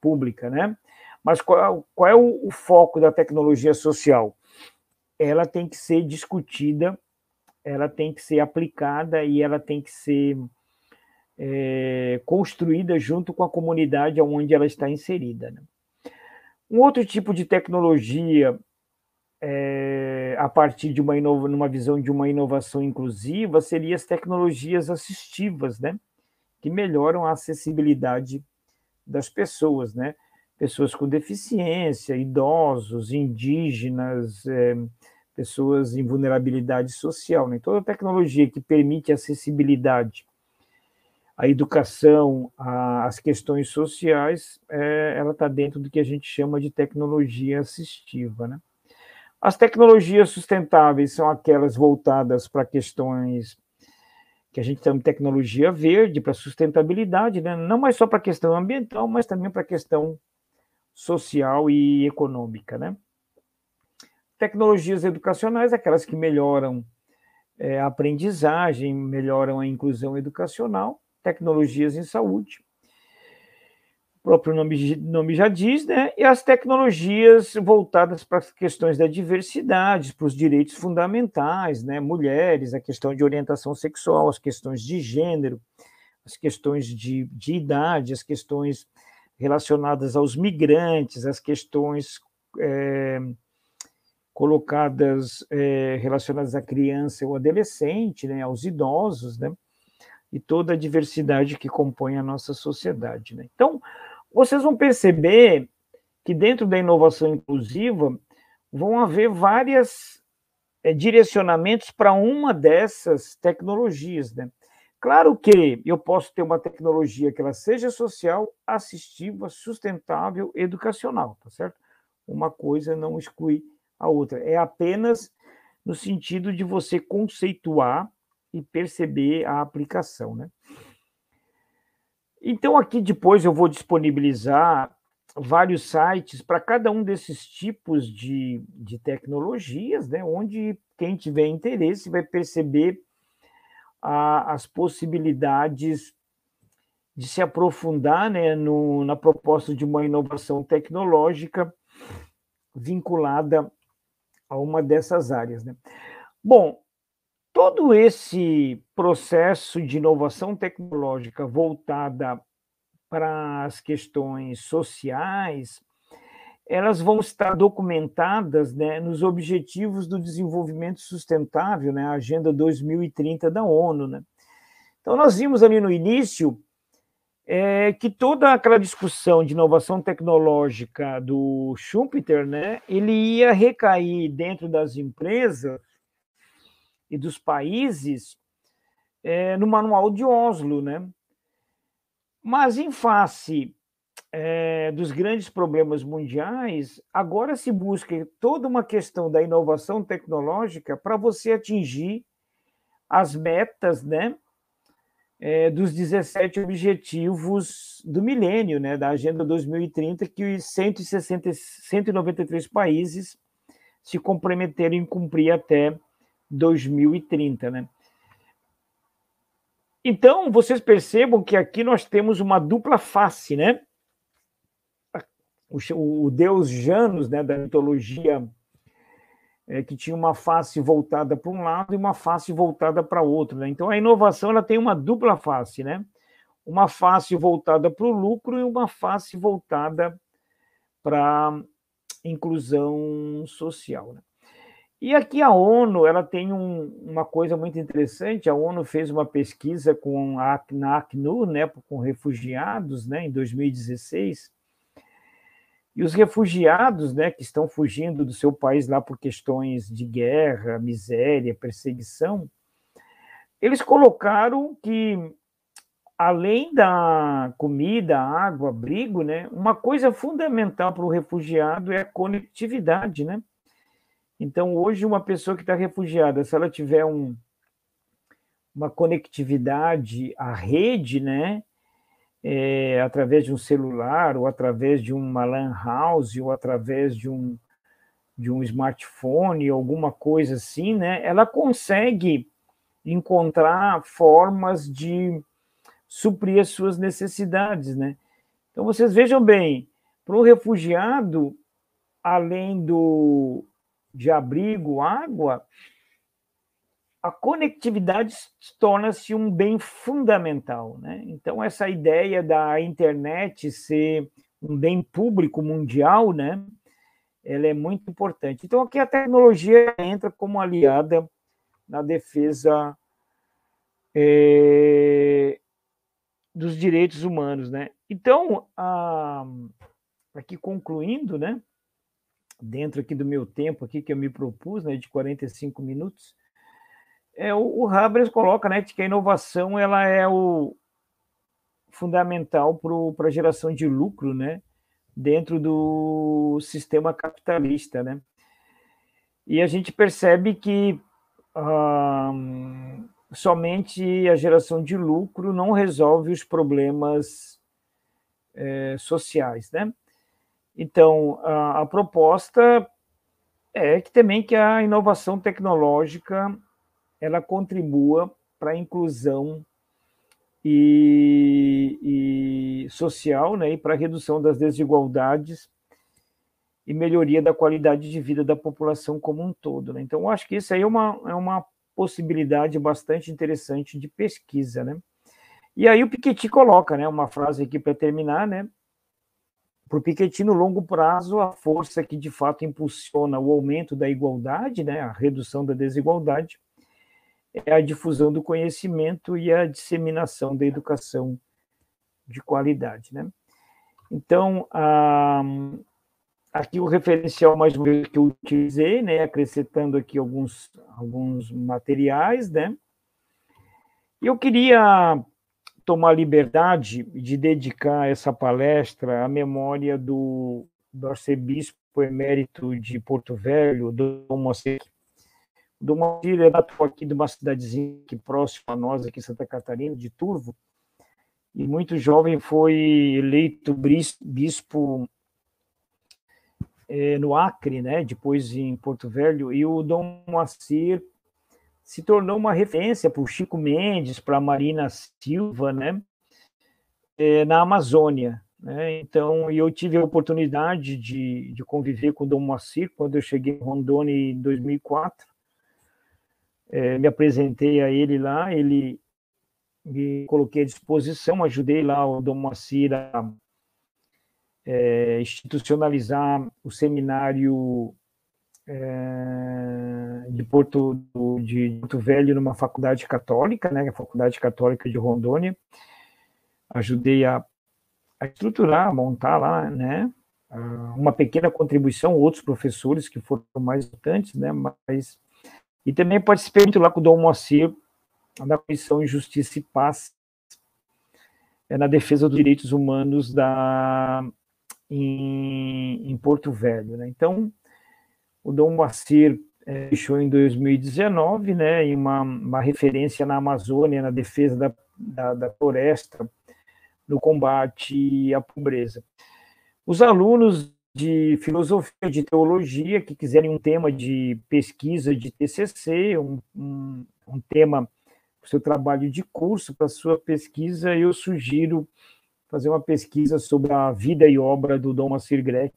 pública, né? Mas qual, qual é o, o, foco da tecnologia social? Ela tem que ser discutida, ela tem que ser aplicada e ela tem que ser é, construída junto com a comunidade onde ela está inserida. Né? Um outro tipo de tecnologia, é, a partir de uma, inova, numa visão de uma inovação inclusiva, seria as tecnologias assistivas, né? que melhoram a acessibilidade das pessoas, né? Pessoas com deficiência, idosos, indígenas, é, pessoas em vulnerabilidade social. Né? Toda tecnologia que permite acessibilidade a educação, as questões sociais, é, ela está dentro do que a gente chama de tecnologia assistiva. Né? As tecnologias sustentáveis são aquelas voltadas para questões que a gente chama de tecnologia verde, para sustentabilidade, né? não mais só para a questão ambiental, mas também para a questão social e econômica. Né? Tecnologias educacionais, aquelas que melhoram é, a aprendizagem, melhoram a inclusão educacional, tecnologias em saúde. O próprio nome, nome já diz, né? E as tecnologias voltadas para as questões da diversidade, para os direitos fundamentais, né? Mulheres, a questão de orientação sexual, as questões de gênero, as questões de, de idade, as questões relacionadas aos migrantes, as questões é, colocadas é, relacionadas à criança ou adolescente, né, aos idosos, né? e toda a diversidade que compõe a nossa sociedade. Né? Então, vocês vão perceber que dentro da inovação inclusiva vão haver vários é, direcionamentos para uma dessas tecnologias. Né? Claro que eu posso ter uma tecnologia que ela seja social, assistiva, sustentável, educacional, tá certo? Uma coisa não exclui a outra. É apenas no sentido de você conceituar e perceber a aplicação, né? Então, aqui depois eu vou disponibilizar vários sites para cada um desses tipos de, de tecnologias, né? Onde quem tiver interesse vai perceber a, as possibilidades de se aprofundar né, no, na proposta de uma inovação tecnológica vinculada a uma dessas áreas. Né? Bom, todo esse processo de inovação tecnológica voltada para as questões sociais, elas vão estar documentadas né, nos Objetivos do Desenvolvimento Sustentável, né, a Agenda 2030 da ONU. Né? Então, nós vimos ali no início é, que toda aquela discussão de inovação tecnológica do Schumpeter, né, ele ia recair dentro das empresas e dos países é, no Manual de Oslo, né? Mas em face é, dos grandes problemas mundiais, agora se busca toda uma questão da inovação tecnológica para você atingir as metas, né? É, dos 17 objetivos do milênio, né, da Agenda 2030, que 160, 193 países se comprometeram em cumprir até 2030, né? então, vocês percebam que aqui nós temos uma dupla face, né? O, o deus Janus, né, da mitologia, é, que tinha uma face voltada para um lado e uma face voltada para outro. Né? Então, a inovação ela tem uma dupla face, né? Uma face voltada para o lucro e uma face voltada para inclusão social. Né? E aqui a ONU ela tem um, uma coisa muito interessante. A ONU fez uma pesquisa com a, na Acnur, né, com refugiados, né, em 2016. E os refugiados, né, que estão fugindo do seu país lá por questões de guerra, miséria, perseguição, eles colocaram que além da comida, água, abrigo, né, uma coisa fundamental para o refugiado é a conectividade, né? Então, hoje, uma pessoa que está refugiada, se ela tiver um, uma conectividade à rede, né, é, através de um celular, ou através de uma LAN house, ou através de um, de um smartphone, alguma coisa assim, né, ela consegue encontrar formas de suprir as suas necessidades, né? Então, vocês vejam bem, para um refugiado, além do, de abrigo, água, a conectividade torna-se um bem fundamental. Né? Então, essa ideia da internet ser um bem público mundial, né? ela é muito importante. Então, aqui a tecnologia entra como aliada na defesa é, dos direitos humanos. Né? Então, a, aqui concluindo, né? dentro aqui do meu tempo aqui que eu me propus, né, de 45 minutos, é, o, o Habermas coloca né, que a inovação ela é o fundamental para a geração de lucro né, dentro do sistema capitalista. Né? E a gente percebe que hum, somente a geração de lucro não resolve os problemas é, sociais. Né? Então, a, a proposta é que também que a inovação tecnológica ela contribua para a inclusão e, e, social, né, e para a redução das desigualdades e melhoria da qualidade de vida da população como um todo. Né? Então, acho que isso aí é uma, é uma possibilidade bastante interessante de pesquisa. Né? E aí o Piketty coloca né, uma frase aqui para terminar, né? Para o Piketty, no longo prazo, a força que de fato impulsiona o aumento da igualdade, né, a redução da desigualdade, é a difusão do conhecimento e a disseminação da educação de qualidade. Né? Então, aqui o referencial mais uma que eu utilizei, né, acrescentando aqui alguns, alguns materiais, né? Eu queria tomar liberdade de dedicar essa palestra à memória do, do arcebispo emérito de Porto Velho, Dom Moacir. Dom Moacir é aqui de uma cidadezinha aqui próxima a nós, aqui em Santa Catarina, de Turvo, e muito jovem foi eleito bispo é, no Acre, né, depois em Porto Velho, e o Dom Moacir se tornou uma referência para o Chico Mendes, para a Marina Silva, né? É, na Amazônia. Né? Então, eu tive a oportunidade de, de conviver com o Dom Moacir quando eu cheguei em Rondônia em 2004. É, me apresentei a ele lá, ele me coloquei à disposição, ajudei lá o Dom Moacir a é, institucionalizar o seminário é, de Porto de Porto Velho numa faculdade católica, né, a Faculdade Católica de Rondônia. Ajudei a, a estruturar, a montar lá, né, uma pequena contribuição, outros professores que foram mais importantes, né, mas e também participei muito lá com o Dom Moacir da Comissão Justiça e Paz é, na defesa dos direitos humanos da em, em Porto Velho, né? Então, o Dom Moacir é, deixou em 2019, né, em uma, uma referência na Amazônia, na defesa da, da, da floresta, no combate à pobreza. Os alunos de filosofia, de teologia, que quiserem um tema de pesquisa de TCC, um, um, um tema seu trabalho de curso, para sua pesquisa, eu sugiro fazer uma pesquisa sobre a vida e obra do Dom Macir Grec,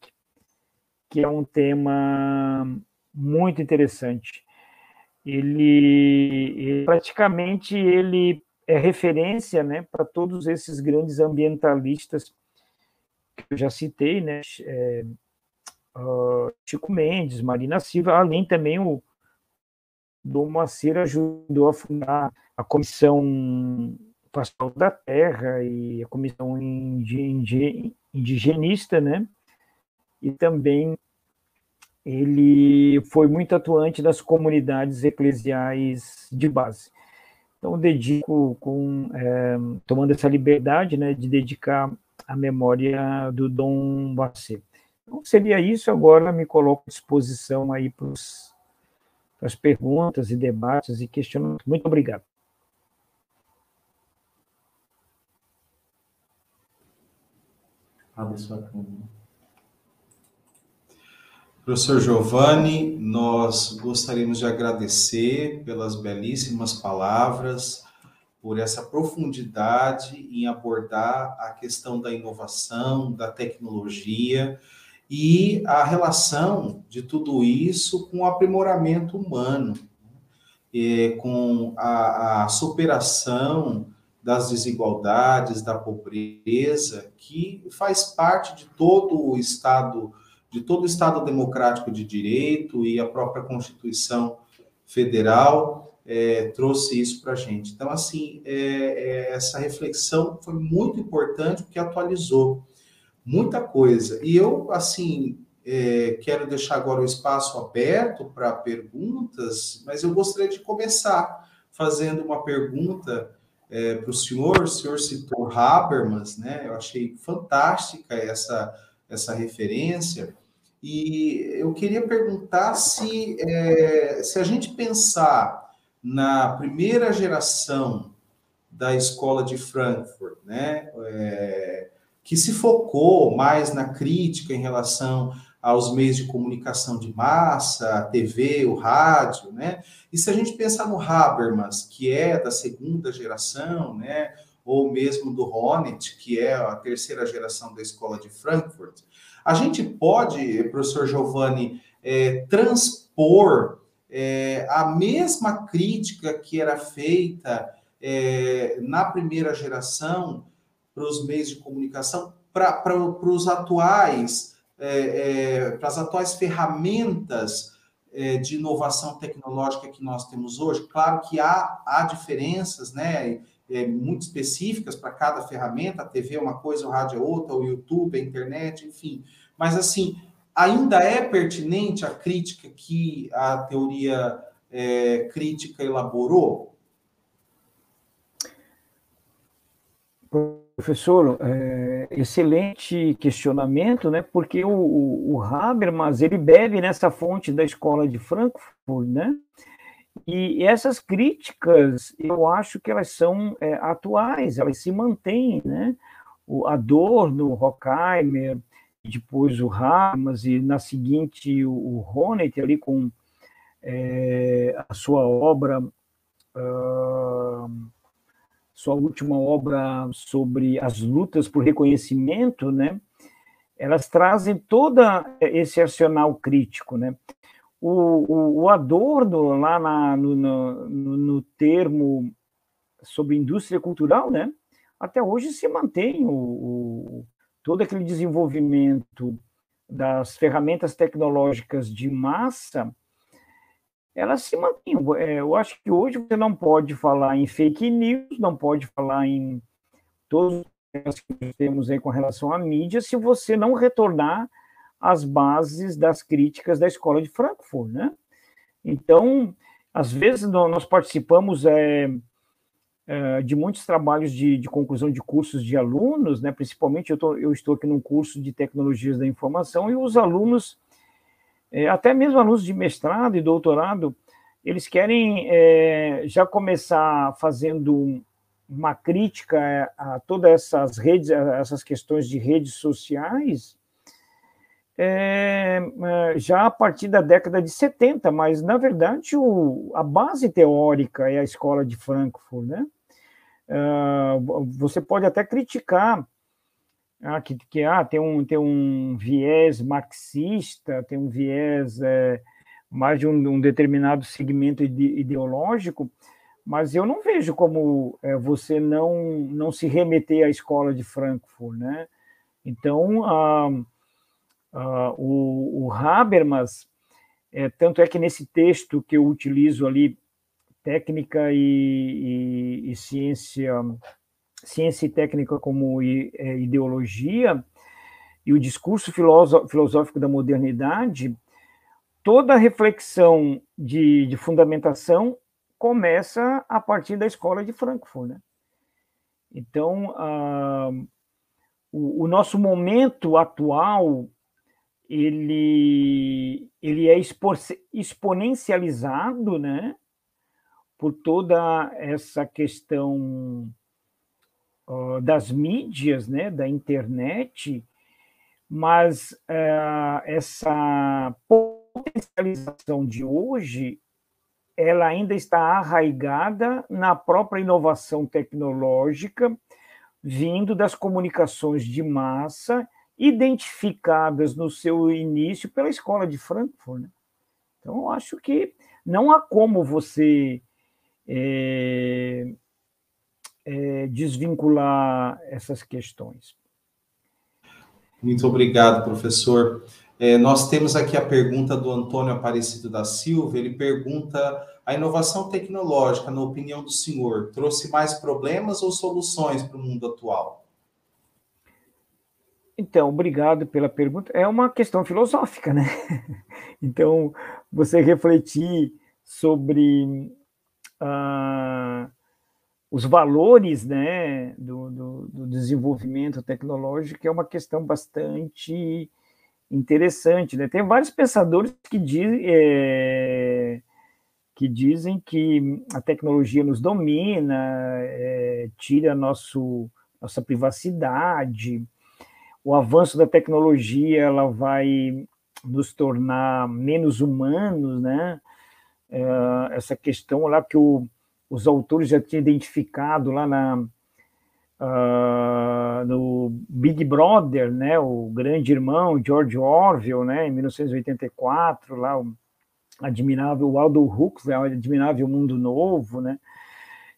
que é um tema muito interessante. Ele, ele praticamente ele é referência, né, para todos esses grandes ambientalistas eu já citei, né, é, uh, Chico Mendes, Marina Silva, além também o Dom Macir ajudou a fundar a Comissão Pastoral da Terra e a Comissão Indigenista, né? E também ele foi muito atuante nas comunidades eclesiais de base. Então, dedico com é, tomando essa liberdade, né, de dedicar a memória do Dom Bacê. Então, seria isso. Agora me coloco à disposição aí para as perguntas e debates e questionamentos. Muito obrigado. Abre sua câmera. Professor Giovanni, nós gostaríamos de agradecer pelas belíssimas palavras, por essa profundidade em abordar a questão da inovação, da tecnologia e a relação de tudo isso com o aprimoramento humano, né? com a, a superação das desigualdades, da pobreza, que faz parte de todo o Estado de todo o Estado democrático de direito e a própria Constituição Federal é, trouxe isso para a gente. Então, assim, é, é, essa reflexão foi muito importante porque atualizou muita coisa. E eu, assim, é, quero deixar agora o espaço aberto para perguntas, mas eu gostaria de começar fazendo uma pergunta é, para o senhor. O senhor citou Habermas, né? Eu achei fantástica essa, essa referência. E eu queria perguntar se, é, se a gente pensar na primeira geração da escola de Frankfurt, né, é, que se focou mais na crítica em relação aos meios de comunicação de massa, a TV, o rádio, né? E se a gente pensar no Habermas, que é da segunda geração, né, ou mesmo do Honneth, que é a terceira geração da escola de Frankfurt, a gente pode, professor Giovanni, é, transpor é, a mesma crítica que era feita é, na primeira geração para os meios de comunicação, para os atuais, é, é, para as atuais ferramentas é, de inovação tecnológica que nós temos hoje. Claro que há, há diferenças, né? É, muito específicas para cada ferramenta, a TV é uma coisa, o rádio é outra, o YouTube, a internet, enfim. Mas, assim, ainda é pertinente a crítica que a teoria é, crítica elaborou? Professor, é, excelente questionamento, né? Porque o, o, Habermas ele bebe nessa fonte da escola de Frankfurt, né? E essas críticas, eu acho que elas são é, atuais, elas se mantêm, né? O Adorno, Horkheimer, depois o Hamas, e na seguinte o, o Honneth ali com é, a sua obra, uh, sua última obra sobre as lutas por reconhecimento, né? Elas trazem todo esse arsenal crítico, né? O, o, o Adorno, lá na, no, no, no, termo sobre indústria cultural, né? Até hoje se mantém o, todo aquele desenvolvimento das ferramentas tecnológicas de massa, elas se mantêm. É, eu acho que hoje você não pode falar em fake news, não pode falar em todos os que temos aí com relação à mídia, se você não retornar às bases das críticas da escola de Frankfurt, né? Então, às vezes nós participamos é, é, de muitos trabalhos de, de, conclusão de cursos de alunos, né? principalmente eu, tô, eu estou aqui num curso de tecnologias da informação, e os alunos, é, até mesmo alunos de mestrado e doutorado, eles querem é, já começar fazendo uma crítica a todas essas redes, essas questões de redes sociais, é, já a partir da década de 70, mas, na verdade, o, a base teórica é a escola de Frankfurt, né? Uh, você pode até criticar ah, que, que ah, tem, um, tem um viés marxista, tem um viés é, mais de um, um, determinado segmento ideológico, mas eu não vejo como é, você não, não se remeter à escola de Frankfurt, né? Então, ah, ah, o, o Habermas, é, tanto é que nesse texto que eu utilizo ali, técnica e, e, e ciência, ciência e técnica como é, ideologia, e o discurso filosófico da modernidade, toda reflexão de, de fundamentação começa a partir da escola de Frankfurt. Né? Então, o, o, nosso momento atual ele, ele é exponencializado né, por toda essa questão uh, das mídias, né, da internet, mas uh, essa potencialização de hoje ela ainda está arraigada na própria inovação tecnológica, vindo das comunicações de massa, identificadas no seu início pela escola de Frankfurt. Né? Então, acho que não há como você é, é, desvincular essas questões. Muito obrigado, professor. É, nós temos aqui a pergunta do Antônio Aparecido da Silva. Ele pergunta: a inovação tecnológica, na opinião do senhor, trouxe mais problemas ou soluções para o mundo atual? Então, obrigado pela pergunta. É uma questão filosófica, né? Então, você refletir sobre ah, os valores né, do, do, do, desenvolvimento tecnológico é uma questão bastante interessante. Né? Tem vários pensadores que, é, que dizem que a tecnologia nos domina, é, tira nosso, nossa privacidade, o avanço da tecnologia ela vai nos tornar menos humanos, né? É, essa questão lá que o, os autores já tinham identificado lá na, uh, no Big Brother, né, o grande irmão George Orwell, né, em 1984, lá o admirável Aldo Huxley, o admirável Mundo Novo, né.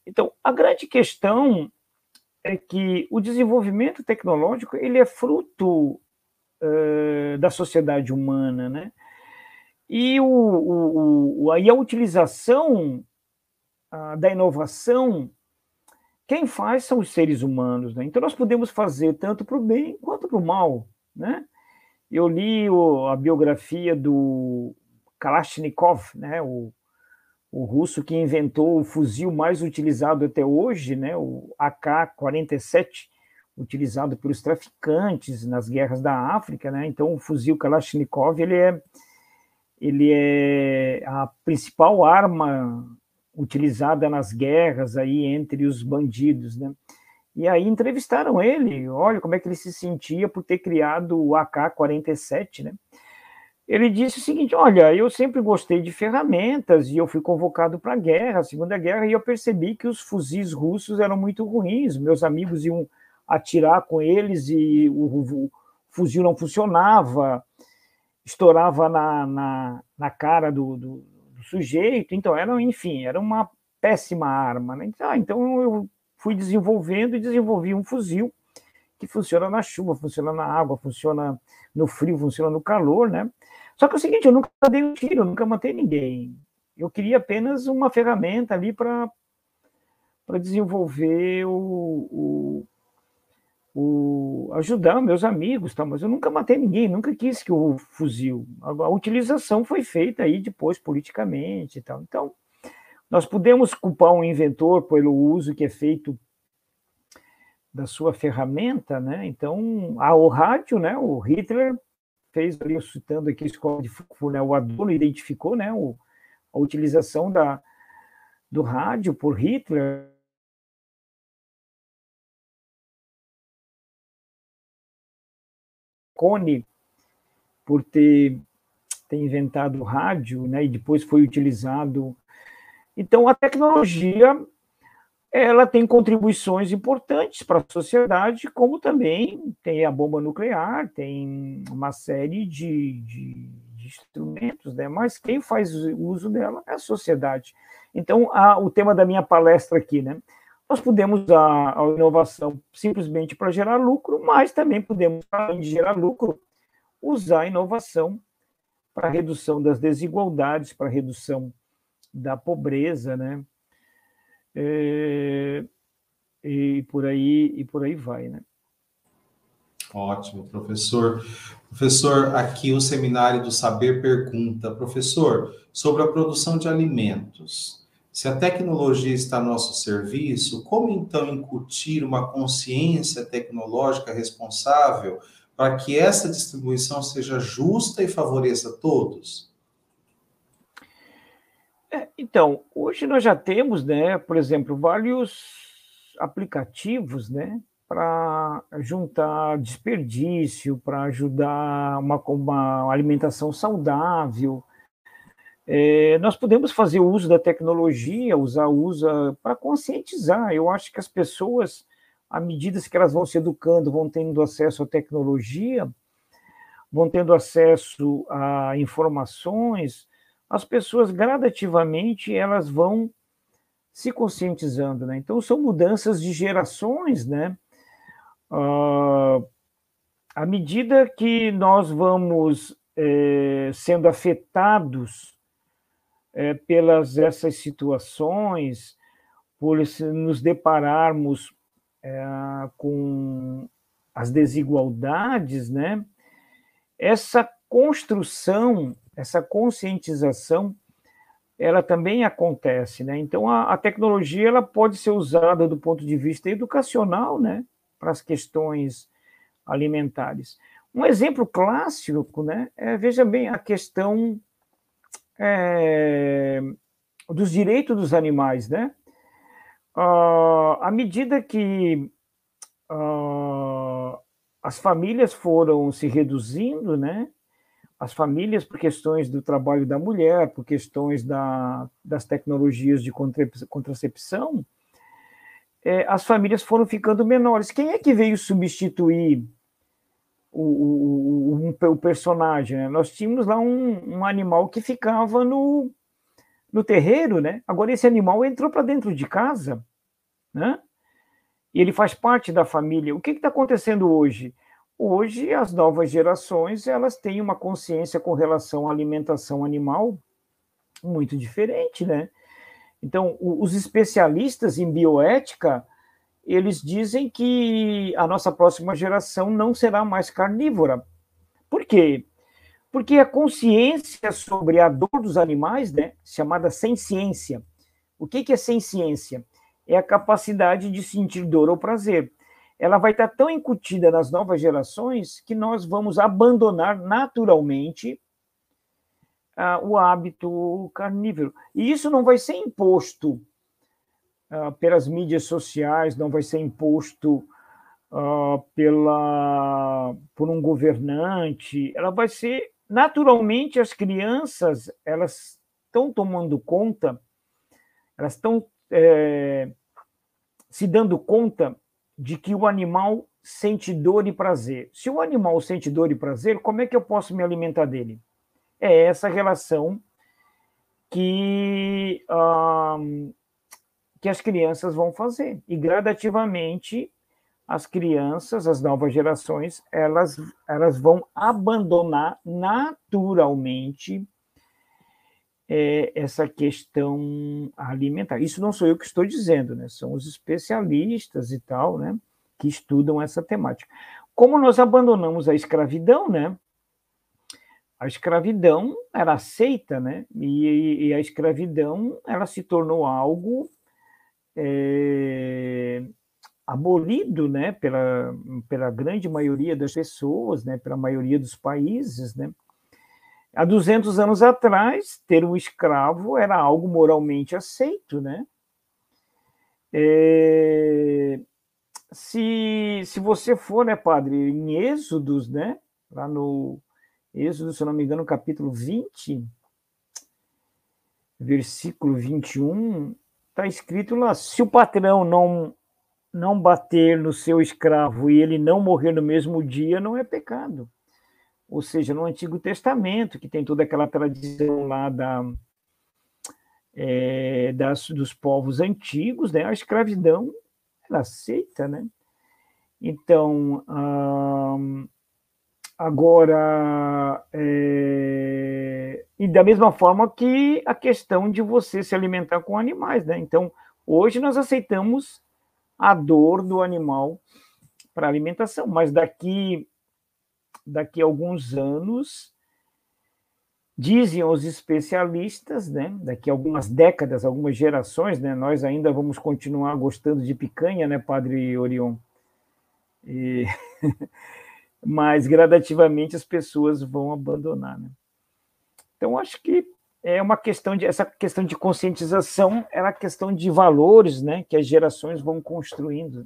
Então, a grande questão é que o desenvolvimento tecnológico ele é fruto uh, da sociedade humana, né? E, o, o, o, aí a utilização uh, da inovação quem faz são os seres humanos, né? Então nós podemos fazer tanto para o bem quanto para o mal, né? Eu li o, a biografia do Kalashnikov, né? O, o russo que inventou o fuzil mais utilizado até hoje, né? O AK-47, utilizado pelos traficantes nas guerras da África, né? Então o fuzil Kalashnikov ele é ele é a principal arma utilizada nas guerras aí entre os bandidos, né? E aí entrevistaram ele, olha como é que ele se sentia por ter criado o AK-47, né? Ele disse o seguinte: olha, eu sempre gostei de ferramentas e eu fui convocado para a guerra, a Segunda Guerra, e eu percebi que os fuzis russos eram muito ruins. Meus amigos iam atirar com eles e o, o fuzil não funcionava, estourava na, na, na cara do, do sujeito, então era, enfim, era uma péssima arma. Né? Então, ah, então eu fui desenvolvendo e desenvolvi um fuzil que funciona na chuva, funciona na água, funciona no frio, funciona no calor, né? Só que é o seguinte, eu nunca dei um tiro, nunca matei ninguém. Eu queria apenas uma ferramenta ali para desenvolver o, o, ajudar meus amigos, tá? mas eu nunca matei ninguém, nunca quis que o fuzil. A, a, utilização foi feita aí depois politicamente e tal. Então, nós podemos culpar um inventor pelo uso que é feito da sua ferramenta, né? Então, a, o rádio, né? O Hitler fez ali, citando aqui a escola de Frankfurt, né? O Adorno identificou, né? O, a utilização da, do rádio por Hitler Cone por ter, ter inventado o rádio, né, e depois foi utilizado. Então, a tecnologia ela tem contribuições importantes para a sociedade, como também tem a bomba nuclear, tem uma série de, de, de instrumentos, né? mas quem faz uso dela é a sociedade. Então, a, o tema da minha palestra aqui, né? Nós podemos usar a inovação simplesmente para gerar lucro, mas também podemos, além de gerar lucro, usar a inovação para redução das desigualdades, para redução da pobreza, né? É, e por aí e por aí vai, né? Ótimo, professor. Professor, aqui o Seminário do Saber pergunta, professor, sobre a produção de alimentos. Se a tecnologia está a nosso serviço, como então incutir uma consciência tecnológica responsável para que essa distribuição seja justa e favoreça todos? É, então, hoje nós já temos, né, por exemplo, vários aplicativos, né, para juntar desperdício, para ajudar uma, uma alimentação saudável. É, nós podemos fazer uso da tecnologia, usar usa para conscientizar. Eu acho que as pessoas, à medida que elas vão se educando, vão tendo acesso à tecnologia, vão tendo acesso a informações, as pessoas gradativamente elas vão se conscientizando, né? Então são mudanças de gerações, né? Uh, à medida que nós vamos é, sendo afetados é, pelas essas situações, por nos depararmos é, com as desigualdades, né? Essa construção essa conscientização ela também acontece, né? Então a, a, tecnologia ela pode ser usada do ponto de vista educacional, né, para as questões alimentares. Um exemplo clássico, né, é, veja bem a questão é, dos direitos dos animais, né? Uh, à medida que uh, as famílias foram se reduzindo, né? as famílias por questões do trabalho da mulher, por questões da, das tecnologias de contracepção, é, as famílias foram ficando menores. Quem é que veio substituir o, o, o, personagem? Né? Nós tínhamos lá um, um, animal que ficava no, no terreiro, né? Agora esse animal entrou para dentro de casa, né? E ele faz parte da família. O que está acontecendo hoje? Hoje, as novas gerações elas têm uma consciência com relação à alimentação animal muito diferente, né? Então, os especialistas em bioética, eles dizem que a nossa próxima geração não será mais carnívora. Por quê? Porque a consciência sobre a dor dos animais, né, chamada ciência. O que, que é ciência? É a capacidade de sentir dor ou prazer ela vai estar tão incutida nas novas gerações que nós vamos abandonar naturalmente uh, o hábito carnívoro. E isso não vai ser imposto uh, pelas mídias sociais, não vai ser imposto uh, pela, por um governante, ela vai ser naturalmente as crianças elas estão tomando conta, elas estão é, se dando conta de que o animal sente dor e prazer. Se o animal sente dor e prazer, como é que eu posso me alimentar dele? É essa relação que, que as crianças vão fazer. E gradativamente as crianças, as novas gerações, elas, elas vão abandonar naturalmente é, essa questão alimentar. Isso não sou eu que estou dizendo, né? São os especialistas e tal, né? Que estudam essa temática. Como nós abandonamos a escravidão, né? A escravidão era aceita, né? E, e a escravidão ela se tornou algo é, abolido, né? Pela, pela grande maioria das pessoas, né? Pela maioria dos países, né? Há 200 anos atrás, ter um escravo era algo moralmente aceito, né? É, se, se você for, né, padre, em Êxodos, né, lá no, Êxodo, se não me engano, capítulo 20, versículo 21, está escrito lá: se o patrão não, não bater no seu escravo e ele não morrer no mesmo dia, não é pecado. Ou seja, no Antigo Testamento, que tem toda aquela tradição lá da, é, das, dos povos antigos, né, a escravidão era aceita, né? Então, hum, agora, é, e da mesma forma que a questão de você se alimentar com animais, né? Então, hoje nós aceitamos a dor do animal para alimentação, mas daqui daqui a alguns anos dizem os especialistas, né, daqui a algumas décadas, algumas gerações, né, nós ainda vamos continuar gostando de picanha, né, Padre Orion? E... Mas gradativamente as pessoas vão abandonar, né? Então acho que é uma questão de essa questão de conscientização, é uma questão de valores, né, que as gerações vão construindo.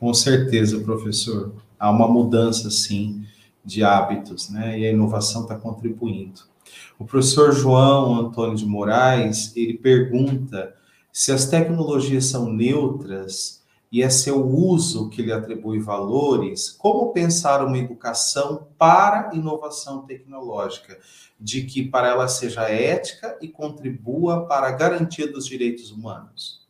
Com certeza, professor. Há uma mudança, sim, de hábitos, né? E a inovação está contribuindo. O professor João Antônio de Moraes, ele pergunta se as tecnologias são neutras e é seu uso que lhe atribui valores, como pensar uma educação para inovação tecnológica, de que para ela seja ética e contribua para a garantia dos direitos humanos?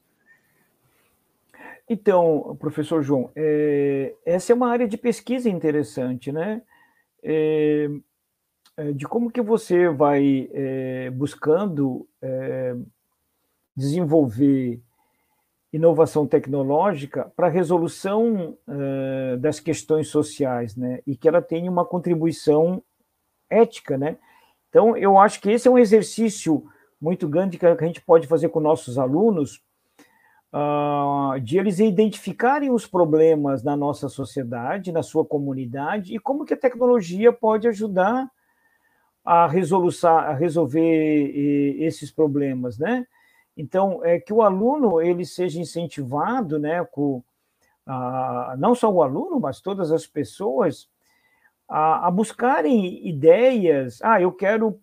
Então, professor João, é, essa é uma área de pesquisa interessante, né? É, é, de como que você vai é, buscando é, desenvolver inovação tecnológica para a resolução é, das questões sociais, né? E que ela tenha uma contribuição ética, né? Então, eu acho que esse é um exercício muito grande que a gente pode fazer com nossos alunos, uh, de eles identificarem os problemas na nossa sociedade, na sua comunidade, e como que a tecnologia pode ajudar a, a resolver esses problemas, né? Então, é que o aluno ele seja incentivado, né, com, não só o aluno, mas todas as pessoas, a, a buscarem ideias. Ah, eu quero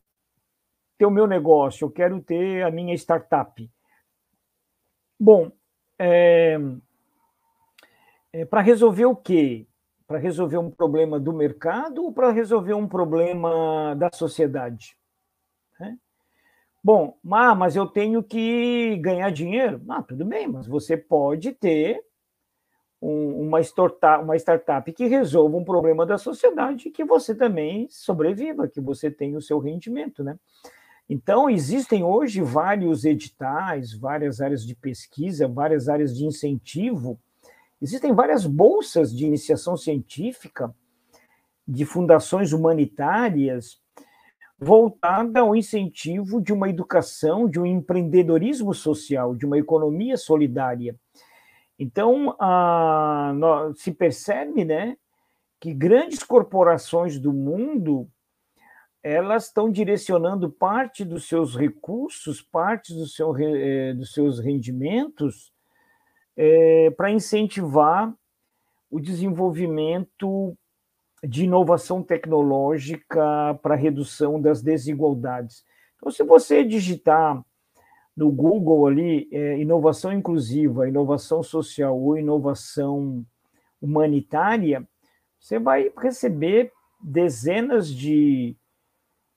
ter o meu negócio, eu quero ter a minha startup. Bom, é, é para resolver o quê? Para resolver um problema do mercado ou para resolver um problema da sociedade? Bom, ah, mas eu tenho que ganhar dinheiro. Ah, tudo bem, mas você pode ter um, uma, startup, uma startup que resolva um problema da sociedade que você também sobreviva, que você tenha o seu rendimento, né? Então, existem hoje vários editais, várias áreas de pesquisa, várias áreas de incentivo, existem várias bolsas de iniciação científica, de fundações humanitárias, voltada ao incentivo de uma educação, de um empreendedorismo social, de uma economia solidária. Então, a, se percebe né, que grandes corporações do mundo elas estão direcionando parte dos seus recursos, parte do seu, eh, dos seus rendimentos é, para incentivar o desenvolvimento de inovação tecnológica para redução das desigualdades. Então, se você digitar no Google ali é, inovação inclusiva, inovação social ou inovação humanitária, você vai receber dezenas de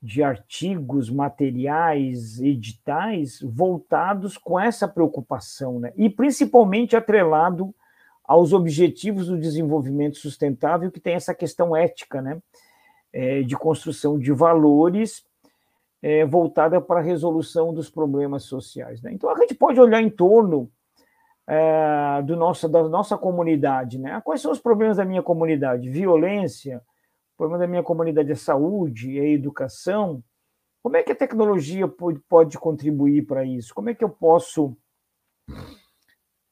de artigos, materiais, editais voltados com essa preocupação, né? e principalmente atrelado aos objetivos do desenvolvimento sustentável, que tem essa questão ética, né? É, de construção de valores é, voltada para a resolução dos problemas sociais. Né? Então, a gente pode olhar em torno é, do nosso, da nossa comunidade. Né? Quais são os problemas da minha comunidade? Violência, problema da minha comunidade é saúde, é educação. Como é que a tecnologia pode, pode contribuir para isso? Como é que eu posso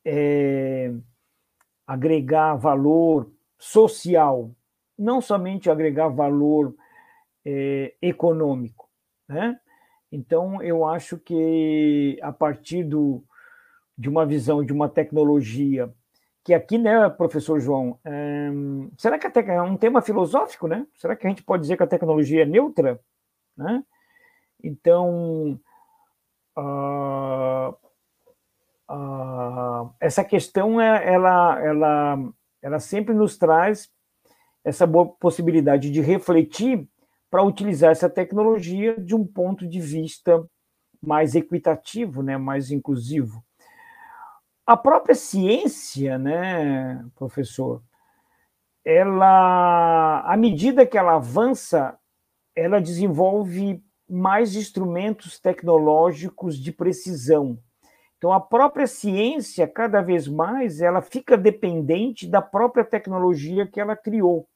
é, agregar valor social, não somente agregar valor é, econômico, né? Então, eu acho que a partir do, de uma visão de uma tecnologia que aqui, né, professor João, é, será que é um tema filosófico, né? Será que a gente pode dizer que a tecnologia é neutra? Né? Então, uh, uh, essa questão, é, ela, ela, ela sempre nos traz essa boa possibilidade de refletir para utilizar essa tecnologia de um ponto de vista mais equitativo, né, mais inclusivo. A própria ciência, né, professor, ela, à medida que ela avança, ela desenvolve mais instrumentos tecnológicos de precisão. Então, a própria ciência, cada vez mais, ela fica dependente da própria tecnologia que ela criou.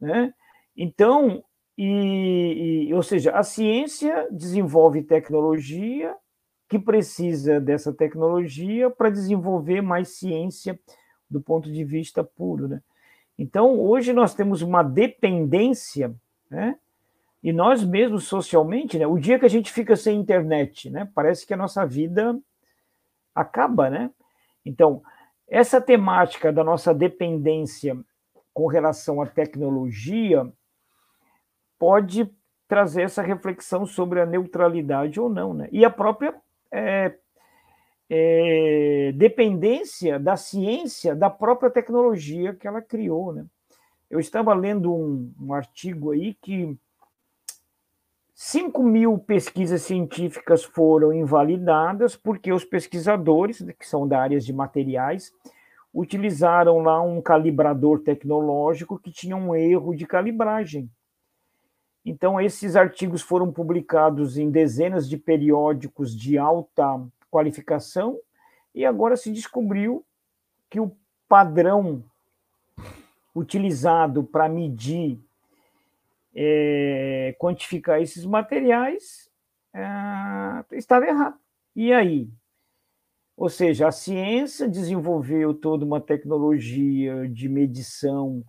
Né? Então, e, e, ou seja, a ciência desenvolve tecnologia que precisa dessa tecnologia para desenvolver mais ciência do ponto de vista puro. Né? Então, hoje nós temos uma dependência, né? e nós mesmos socialmente, né? o dia que a gente fica sem internet, né? parece que a nossa vida acaba. Né? Então, essa temática da nossa dependência com relação à tecnologia pode trazer essa reflexão sobre a neutralidade ou não, né? E a própria é, é, dependência da ciência da própria tecnologia que ela criou, né? Eu estava lendo um, um artigo aí que 5 mil pesquisas científicas foram invalidadas porque os pesquisadores, que são da área de materiais, utilizaram lá um calibrador tecnológico que tinha um erro de calibragem. Então, esses artigos foram publicados em dezenas de periódicos de alta qualificação, e agora se descobriu que o padrão utilizado para medir, é, quantificar esses materiais, é, estava errado. E aí? Ou seja, a ciência desenvolveu toda uma tecnologia de medição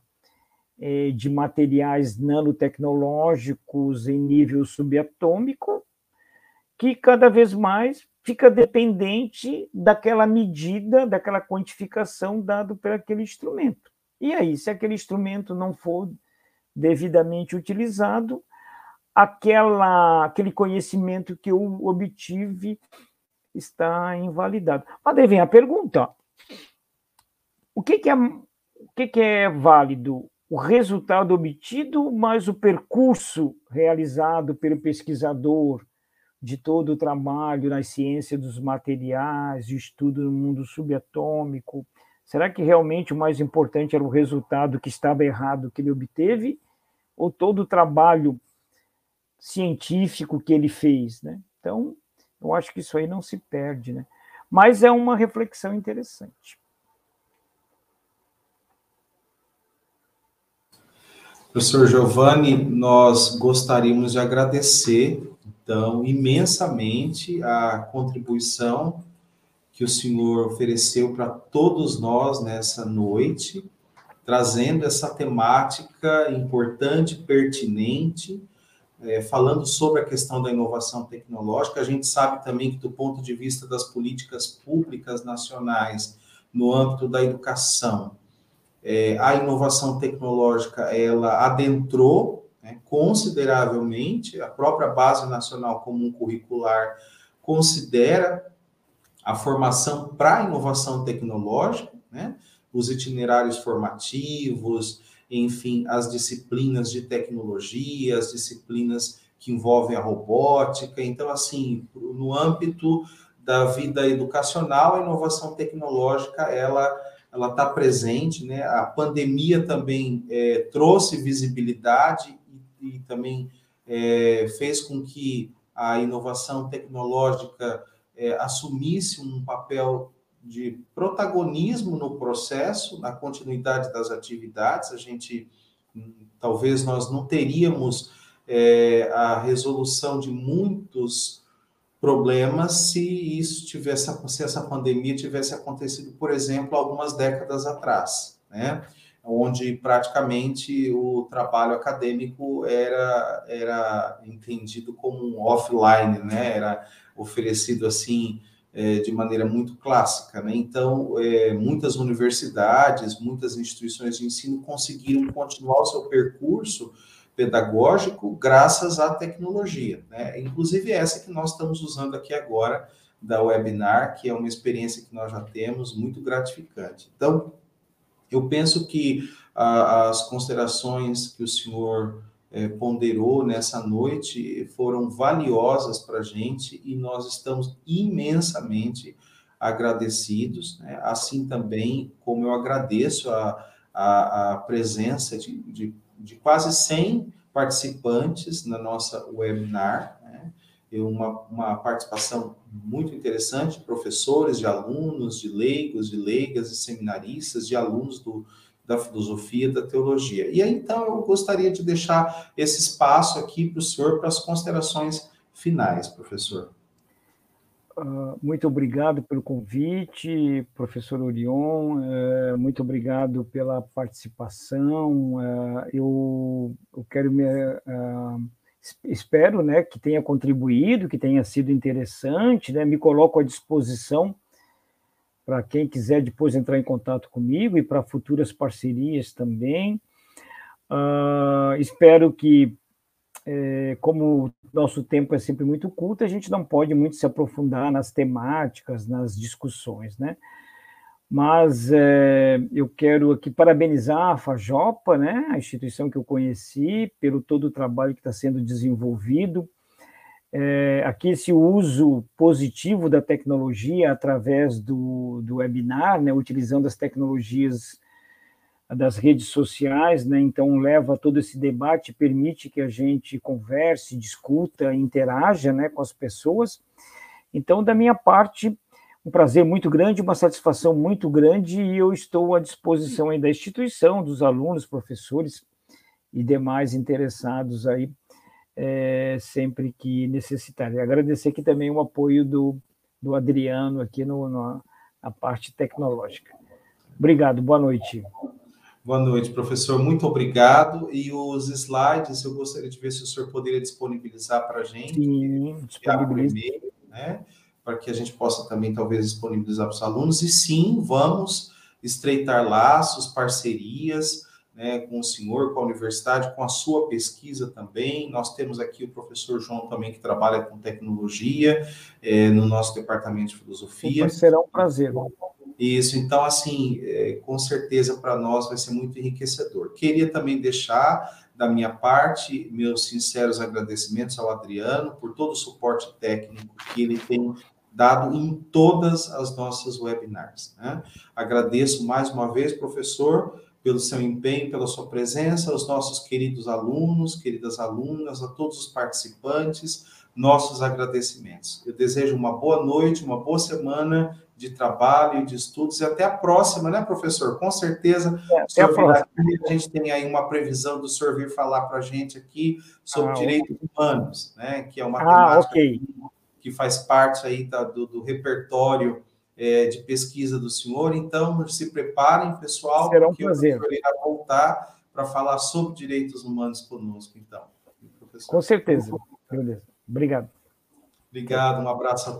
é, de materiais nanotecnológicos em nível subatômico, que cada vez mais fica dependente daquela medida, daquela quantificação dado por aquele instrumento. E aí, se aquele instrumento não for devidamente utilizado, aquela, aquele conhecimento que eu obtive está invalidado. Mas daí vem a pergunta: o que, que é, o que, que é válido? o resultado obtido, mas o percurso realizado pelo pesquisador de todo o trabalho na ciência dos materiais, estudo no mundo subatômico. Será que realmente o mais importante era o resultado que estava errado que ele obteve? Ou todo o trabalho científico que ele fez? Né? Então, eu acho que isso aí não se perde. Né? Mas é uma reflexão interessante. Professor Giovanni, nós gostaríamos de agradecer, então, imensamente a contribuição que o senhor ofereceu para todos nós nessa noite, trazendo essa temática importante, pertinente, é, falando sobre a questão da inovação tecnológica. A gente sabe também que, do ponto de vista das políticas públicas nacionais, no âmbito da educação, é, a inovação tecnológica ela adentrou né, consideravelmente a própria base nacional comum curricular considera a formação para inovação tecnológica, né, os itinerários formativos, enfim, as disciplinas de tecnologia, as disciplinas que envolvem a robótica. Então, assim, no âmbito da vida educacional, a inovação tecnológica ela ela está presente, né? A pandemia também é, trouxe visibilidade e, e também é, fez com que a inovação tecnológica é, assumisse um papel de protagonismo no processo, na continuidade das atividades. A gente, talvez nós não teríamos é, a resolução de muitos problemas se isso tivesse, se essa pandemia tivesse acontecido, por exemplo, algumas décadas atrás, né? Onde praticamente o trabalho acadêmico era, era entendido como um offline, né? Era oferecido assim é, de maneira muito clássica. Né? Então, é, muitas universidades, muitas instituições de ensino conseguiram continuar o seu percurso pedagógico graças à tecnologia. Né? Inclusive essa que nós estamos usando aqui agora, da webinar, que é uma experiência que nós já temos muito gratificante. Então, eu penso que as considerações que o senhor é, ponderou nessa noite foram valiosas para a gente e nós estamos imensamente agradecidos, né? assim também como eu agradeço a, a, a presença de, de, de, quase 100 participantes na nossa webinar, né? uma, uma participação muito interessante, professores, de alunos, de leigos, de leigas, de seminaristas, de alunos do, da filosofia, da teologia. E aí, então, eu gostaria de deixar esse espaço aqui para o senhor para as considerações finais, professor. Uh, muito obrigado pelo convite, professor Orion, uh, muito obrigado pela participação. Uh, eu, quero me. Ah, espero né, que tenha contribuído, que tenha sido interessante, né, me coloco à disposição para quem quiser depois entrar em contato comigo e para futuras parcerias também. Uh, espero que, é, como nosso tempo é sempre muito curto, a gente não pode muito se aprofundar nas temáticas, nas discussões, né? Mas é, eu quero aqui parabenizar a Fajopa, né, a instituição que eu conheci, pelo todo o trabalho que está sendo desenvolvido, é, aqui esse uso positivo da tecnologia através do, do webinar, né, utilizando as tecnologias das redes sociais, né, então leva todo esse debate, permite que a gente converse, discuta, interaja né, com as pessoas. Então, da minha parte, um prazer muito grande, uma satisfação muito grande, e eu estou à disposição da instituição, dos alunos, professores e demais interessados aí é, sempre que necessitar. E agradecer aqui também o apoio do, do Adriano aqui no, no, na parte tecnológica. Obrigado, boa noite. Boa noite, professor. Muito obrigado. E os slides, eu gostaria de ver se o senhor poderia disponibilizar para a gente. Sim, disponibilizar. Né? Para que a gente possa também, talvez, disponibilizar para os alunos. E sim, vamos estreitar laços, parcerias, né, com o senhor, com a universidade, com a sua pesquisa também. Nós temos aqui o professor João também, que trabalha com tecnologia é, no nosso departamento de filosofia. Será um prazer. Isso, então, assim, é, com certeza para nós vai ser muito enriquecedor. Queria também deixar, da minha parte, meus sinceros agradecimentos ao Adriano por todo o suporte técnico que ele tem dado em todas as nossas webinars. Né? Agradeço mais uma vez, professor, pelo seu empenho, pela sua presença, aos nossos queridos alunos, queridas alunas, a todos os participantes, nossos agradecimentos. Eu desejo uma boa noite, uma boa semana de trabalho, de estudos e até a próxima, né, professor? Com certeza, é, até a, próxima. Aqui, a gente tem aí uma previsão do senhor vir falar para a gente aqui sobre ah, direitos humanos, né? Que é uma ah, temática okay. que faz parte aí da, do, do repertório é, de pesquisa do senhor. Então, se preparem, pessoal, Será um porque prazer. o irá voltar para falar sobre direitos humanos conosco, então. Professor. Com certeza. Beleza. Obrigado. Obrigado, um abraço a